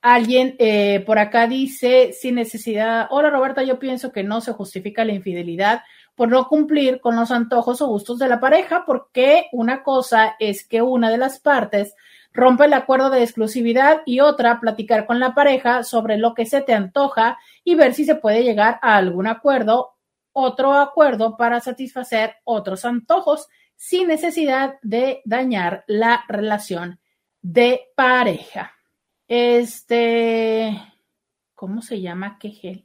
Alguien eh, por acá dice, sin necesidad, hola Roberta, yo pienso que no se justifica la infidelidad por no cumplir con los antojos o gustos de la pareja, porque una cosa es que una de las partes rompe el acuerdo de exclusividad y otra platicar con la pareja sobre lo que se te antoja y ver si se puede llegar a algún acuerdo otro acuerdo para satisfacer otros antojos sin necesidad de dañar la relación de pareja. Este, ¿cómo se llama? ¿Qué gel?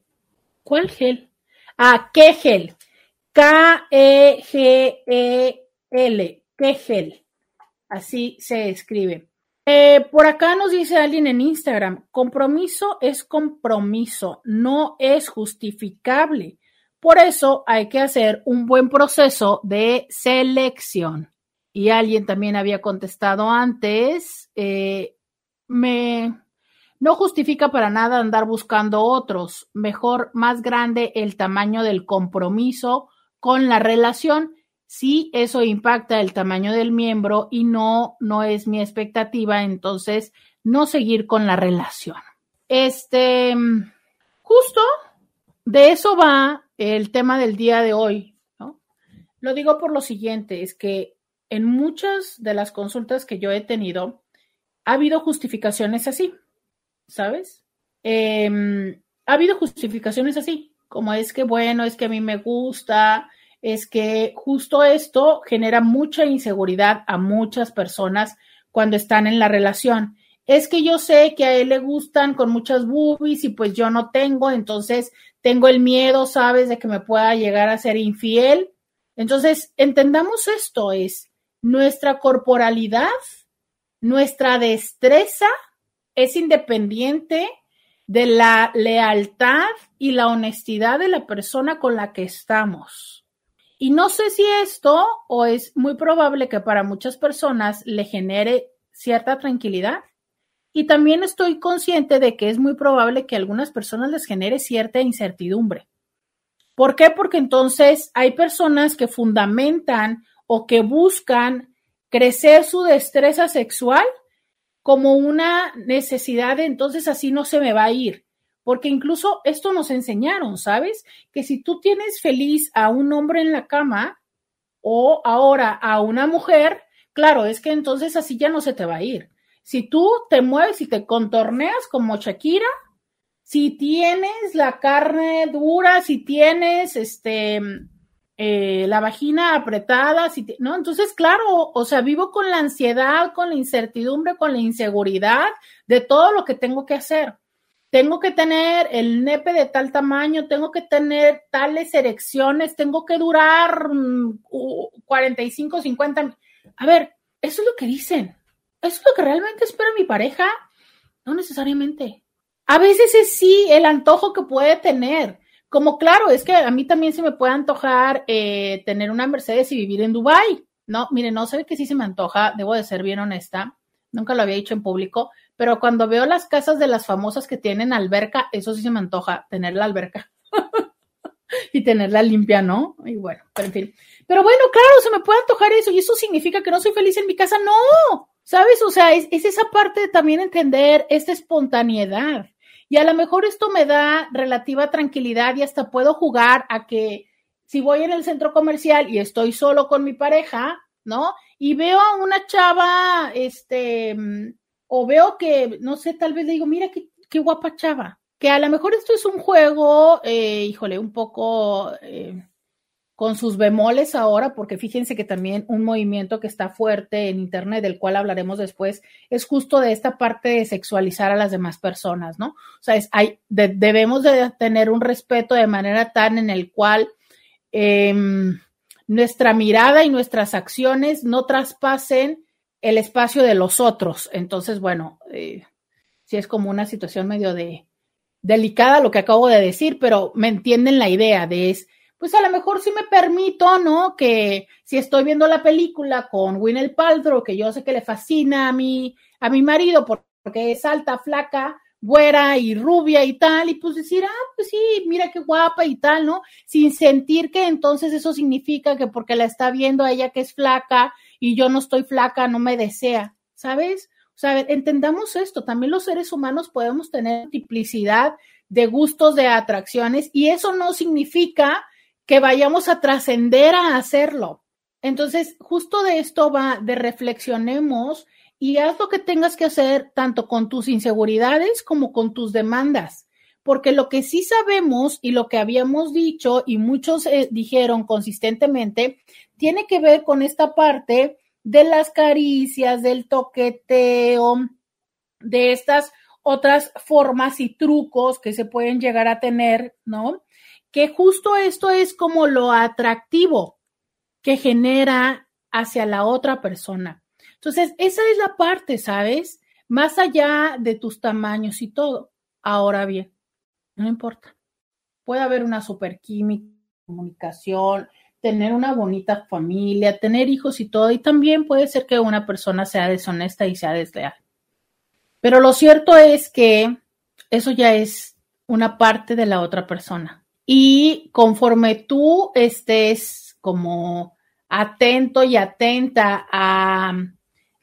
¿Cuál gel? Ah, ¿qué gel? K-E-G-E-L, ¿qué gel? Así se escribe. Eh, por acá nos dice alguien en Instagram, compromiso es compromiso, no es justificable. Por eso hay que hacer un buen proceso de selección. Y alguien también había contestado antes, eh, me no justifica para nada andar buscando otros. Mejor, más grande el tamaño del compromiso con la relación. Si eso impacta el tamaño del miembro y no, no es mi expectativa, entonces no seguir con la relación. Este, justo de eso va el tema del día de hoy, ¿no? Lo digo por lo siguiente, es que en muchas de las consultas que yo he tenido, ha habido justificaciones así, ¿sabes? Em, ha habido justificaciones así, como es que, bueno, es que a mí me gusta, es que justo esto genera mucha inseguridad a muchas personas cuando están en la relación. es que yo sé que a él le gustan con muchas boobies y pues yo no tengo, entonces tengo el miedo, ¿sabes?, de que me pueda llegar a ser infiel. Entonces, entendamos esto, es nuestra corporalidad, nuestra destreza es independiente de la lealtad y la honestidad de la persona con la que estamos. Y no sé si esto o es muy probable que para muchas personas le genere cierta tranquilidad. Y también estoy consciente de que es muy probable que a algunas personas les genere cierta incertidumbre. ¿Por qué? Porque entonces hay personas que fundamentan o que buscan crecer su destreza sexual como una necesidad de entonces así no se me va a ir. Porque incluso esto nos enseñaron, ¿sabes? Que si tú tienes feliz a un hombre en la cama o ahora a una mujer, claro, es que entonces así ya no se te va a ir. Si tú te mueves y te contorneas como Shakira, si tienes la carne dura, si tienes este eh, la vagina apretada, ¿no? Entonces, claro, o sea, vivo con la ansiedad, con la incertidumbre, con la inseguridad de todo lo que tengo que hacer. Tengo que tener el nepe de tal tamaño, tengo que tener tales erecciones, tengo que durar 45, mm, 50. A ver, eso es lo que dicen. ¿Eso es lo que realmente espera mi pareja? No necesariamente. A veces es sí el antojo que puede tener como claro, es que a mí también se me puede antojar eh, tener una Mercedes y vivir en Dubai. No, mire, no sé que sí se me antoja, debo de ser bien honesta, nunca lo había dicho en público, pero cuando veo las casas de las famosas que tienen alberca, eso sí se me antoja, tener la alberca <laughs> y tenerla limpia, ¿no? Y bueno, pero en fin. Pero bueno, claro, se me puede antojar eso y eso significa que no soy feliz en mi casa, no, ¿sabes? O sea, es, es esa parte de también entender esta espontaneidad. Y a lo mejor esto me da relativa tranquilidad y hasta puedo jugar a que si voy en el centro comercial y estoy solo con mi pareja, ¿no? Y veo a una chava, este, o veo que, no sé, tal vez le digo, mira qué, qué guapa chava. Que a lo mejor esto es un juego, eh, híjole, un poco eh, con sus bemoles ahora, porque fíjense que también un movimiento que está fuerte en Internet, del cual hablaremos después, es justo de esta parte de sexualizar a las demás personas, ¿no? O sea, hay, debemos de tener un respeto de manera tan en el cual em, nuestra mirada y nuestras acciones no traspasen el espacio de los otros. Entonces, bueno, eh, sí es como una situación medio de delicada lo que acabo de decir, pero me entienden la idea de es pues a lo mejor sí me permito, ¿no? Que si estoy viendo la película con Winnie Paltrow, que yo sé que le fascina a mi, a mi marido porque es alta, flaca, güera y rubia y tal, y pues decir, ah, pues sí, mira qué guapa y tal, ¿no? Sin sentir que entonces eso significa que porque la está viendo a ella que es flaca y yo no estoy flaca, no me desea, ¿sabes? O sea, entendamos esto, también los seres humanos podemos tener multiplicidad de gustos, de atracciones, y eso no significa que vayamos a trascender a hacerlo. Entonces, justo de esto va, de reflexionemos y haz lo que tengas que hacer tanto con tus inseguridades como con tus demandas. Porque lo que sí sabemos y lo que habíamos dicho y muchos eh, dijeron consistentemente, tiene que ver con esta parte de las caricias, del toqueteo, de estas otras formas y trucos que se pueden llegar a tener, ¿no? Que justo esto es como lo atractivo que genera hacia la otra persona. Entonces, esa es la parte, ¿sabes? Más allá de tus tamaños y todo. Ahora bien, no importa. Puede haber una superquímica, comunicación, tener una bonita familia, tener hijos y todo, y también puede ser que una persona sea deshonesta y sea desleal. Pero lo cierto es que eso ya es una parte de la otra persona. Y conforme tú estés como atento y atenta a,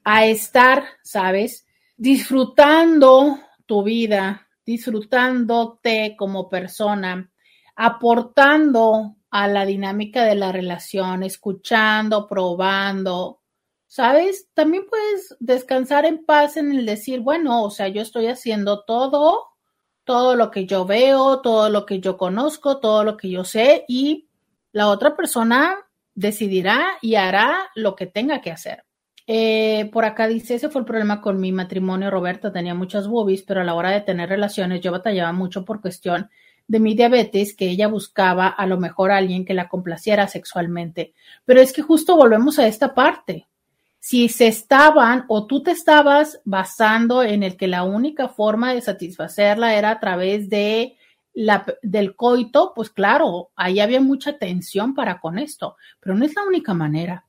a estar, ¿sabes? Disfrutando tu vida, disfrutándote como persona, aportando a la dinámica de la relación, escuchando, probando, ¿sabes? También puedes descansar en paz en el decir, bueno, o sea, yo estoy haciendo todo todo lo que yo veo, todo lo que yo conozco, todo lo que yo sé y la otra persona decidirá y hará lo que tenga que hacer. Eh, por acá dice, ese fue el problema con mi matrimonio, Roberta, tenía muchas boobies, pero a la hora de tener relaciones yo batallaba mucho por cuestión de mi diabetes, que ella buscaba a lo mejor a alguien que la complaciera sexualmente. Pero es que justo volvemos a esta parte. Si se estaban o tú te estabas basando en el que la única forma de satisfacerla era a través de la, del coito, pues claro, ahí había mucha tensión para con esto, pero no es la única manera.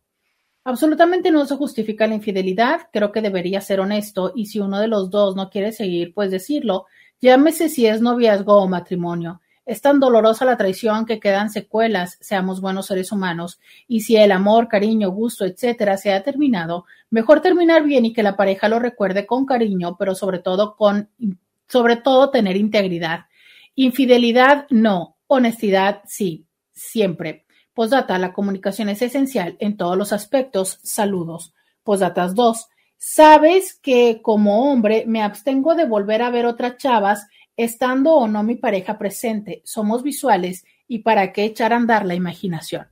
Absolutamente no se justifica la infidelidad, creo que debería ser honesto y si uno de los dos no quiere seguir, pues decirlo, llámese si es noviazgo o matrimonio. Es tan dolorosa la traición que quedan secuelas, seamos buenos seres humanos, y si el amor, cariño, gusto, etcétera, se ha terminado, mejor terminar bien y que la pareja lo recuerde con cariño, pero sobre todo con, sobre todo tener integridad. Infidelidad, no. Honestidad, sí. Siempre. Postdata, la comunicación es esencial en todos los aspectos. Saludos. Postdatas 2. Sabes que como hombre me abstengo de volver a ver otras chavas estando o no mi pareja presente. Somos visuales y para qué echar a andar la imaginación.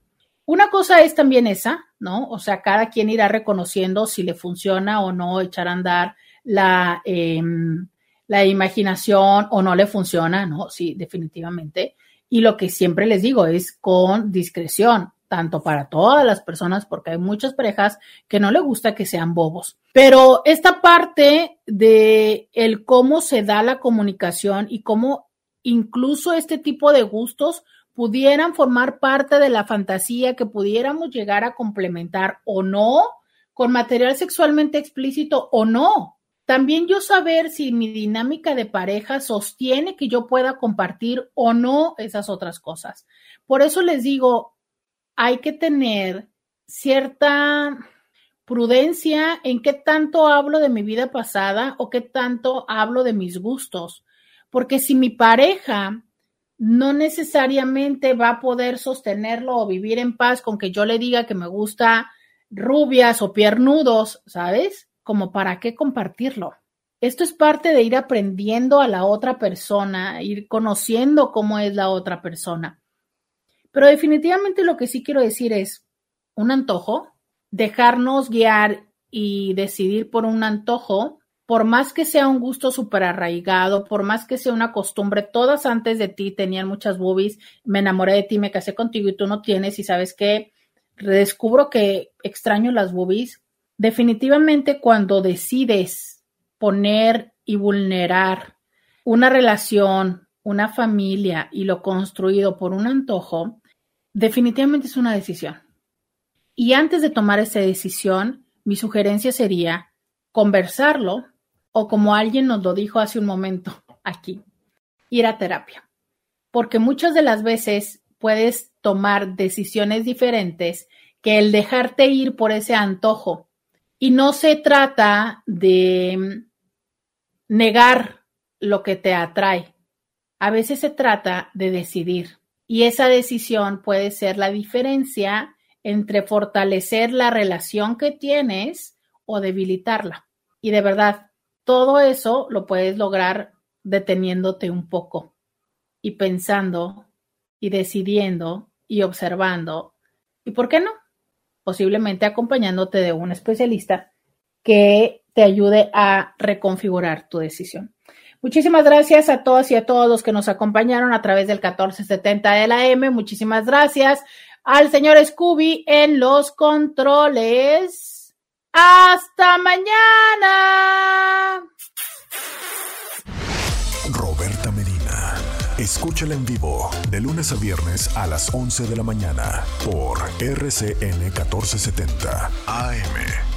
Una cosa es también esa, ¿no? O sea, cada quien irá reconociendo si le funciona o no echar a andar la, em, la imaginación o no le funciona, ¿no? Sí, definitivamente. Y lo que siempre les digo es con discreción, tanto para todas las personas, porque hay muchas parejas que no le gusta que sean bobos. Pero esta parte de el cómo se da la comunicación y cómo incluso este tipo de gustos pudieran formar parte de la fantasía que pudiéramos llegar a complementar o no con material sexualmente explícito o no. También yo saber si mi dinámica de pareja sostiene que yo pueda compartir o no esas otras cosas. Por eso les digo, hay que tener cierta prudencia en qué tanto hablo de mi vida pasada o qué tanto hablo de mis gustos. Porque si mi pareja no necesariamente va a poder sostenerlo o vivir en paz con que yo le diga que me gusta rubias o piernudos, ¿sabes? como para qué compartirlo. Esto es parte de ir aprendiendo a la otra persona, ir conociendo cómo es la otra persona. Pero definitivamente lo que sí quiero decir es un antojo, dejarnos guiar y decidir por un antojo, por más que sea un gusto súper arraigado, por más que sea una costumbre, todas antes de ti tenían muchas boobies, me enamoré de ti, me casé contigo y tú no tienes y sabes que redescubro que extraño las boobies, Definitivamente cuando decides poner y vulnerar una relación, una familia y lo construido por un antojo, definitivamente es una decisión. Y antes de tomar esa decisión, mi sugerencia sería conversarlo o como alguien nos lo dijo hace un momento aquí, ir a terapia. Porque muchas de las veces puedes tomar decisiones diferentes que el dejarte ir por ese antojo y no se trata de negar lo que te atrae. A veces se trata de decidir. Y esa decisión puede ser la diferencia entre fortalecer la relación que tienes o debilitarla. Y de verdad, todo eso lo puedes lograr deteniéndote un poco y pensando y decidiendo y observando. ¿Y por qué no? posiblemente acompañándote de un especialista que te ayude a reconfigurar tu decisión. Muchísimas gracias a todas y a todos los que nos acompañaron a través del 1470 de la M. Muchísimas gracias al señor Scooby en los controles. Hasta mañana. Escúchala en vivo de lunes a viernes a las 11 de la mañana por RCN 1470 AM.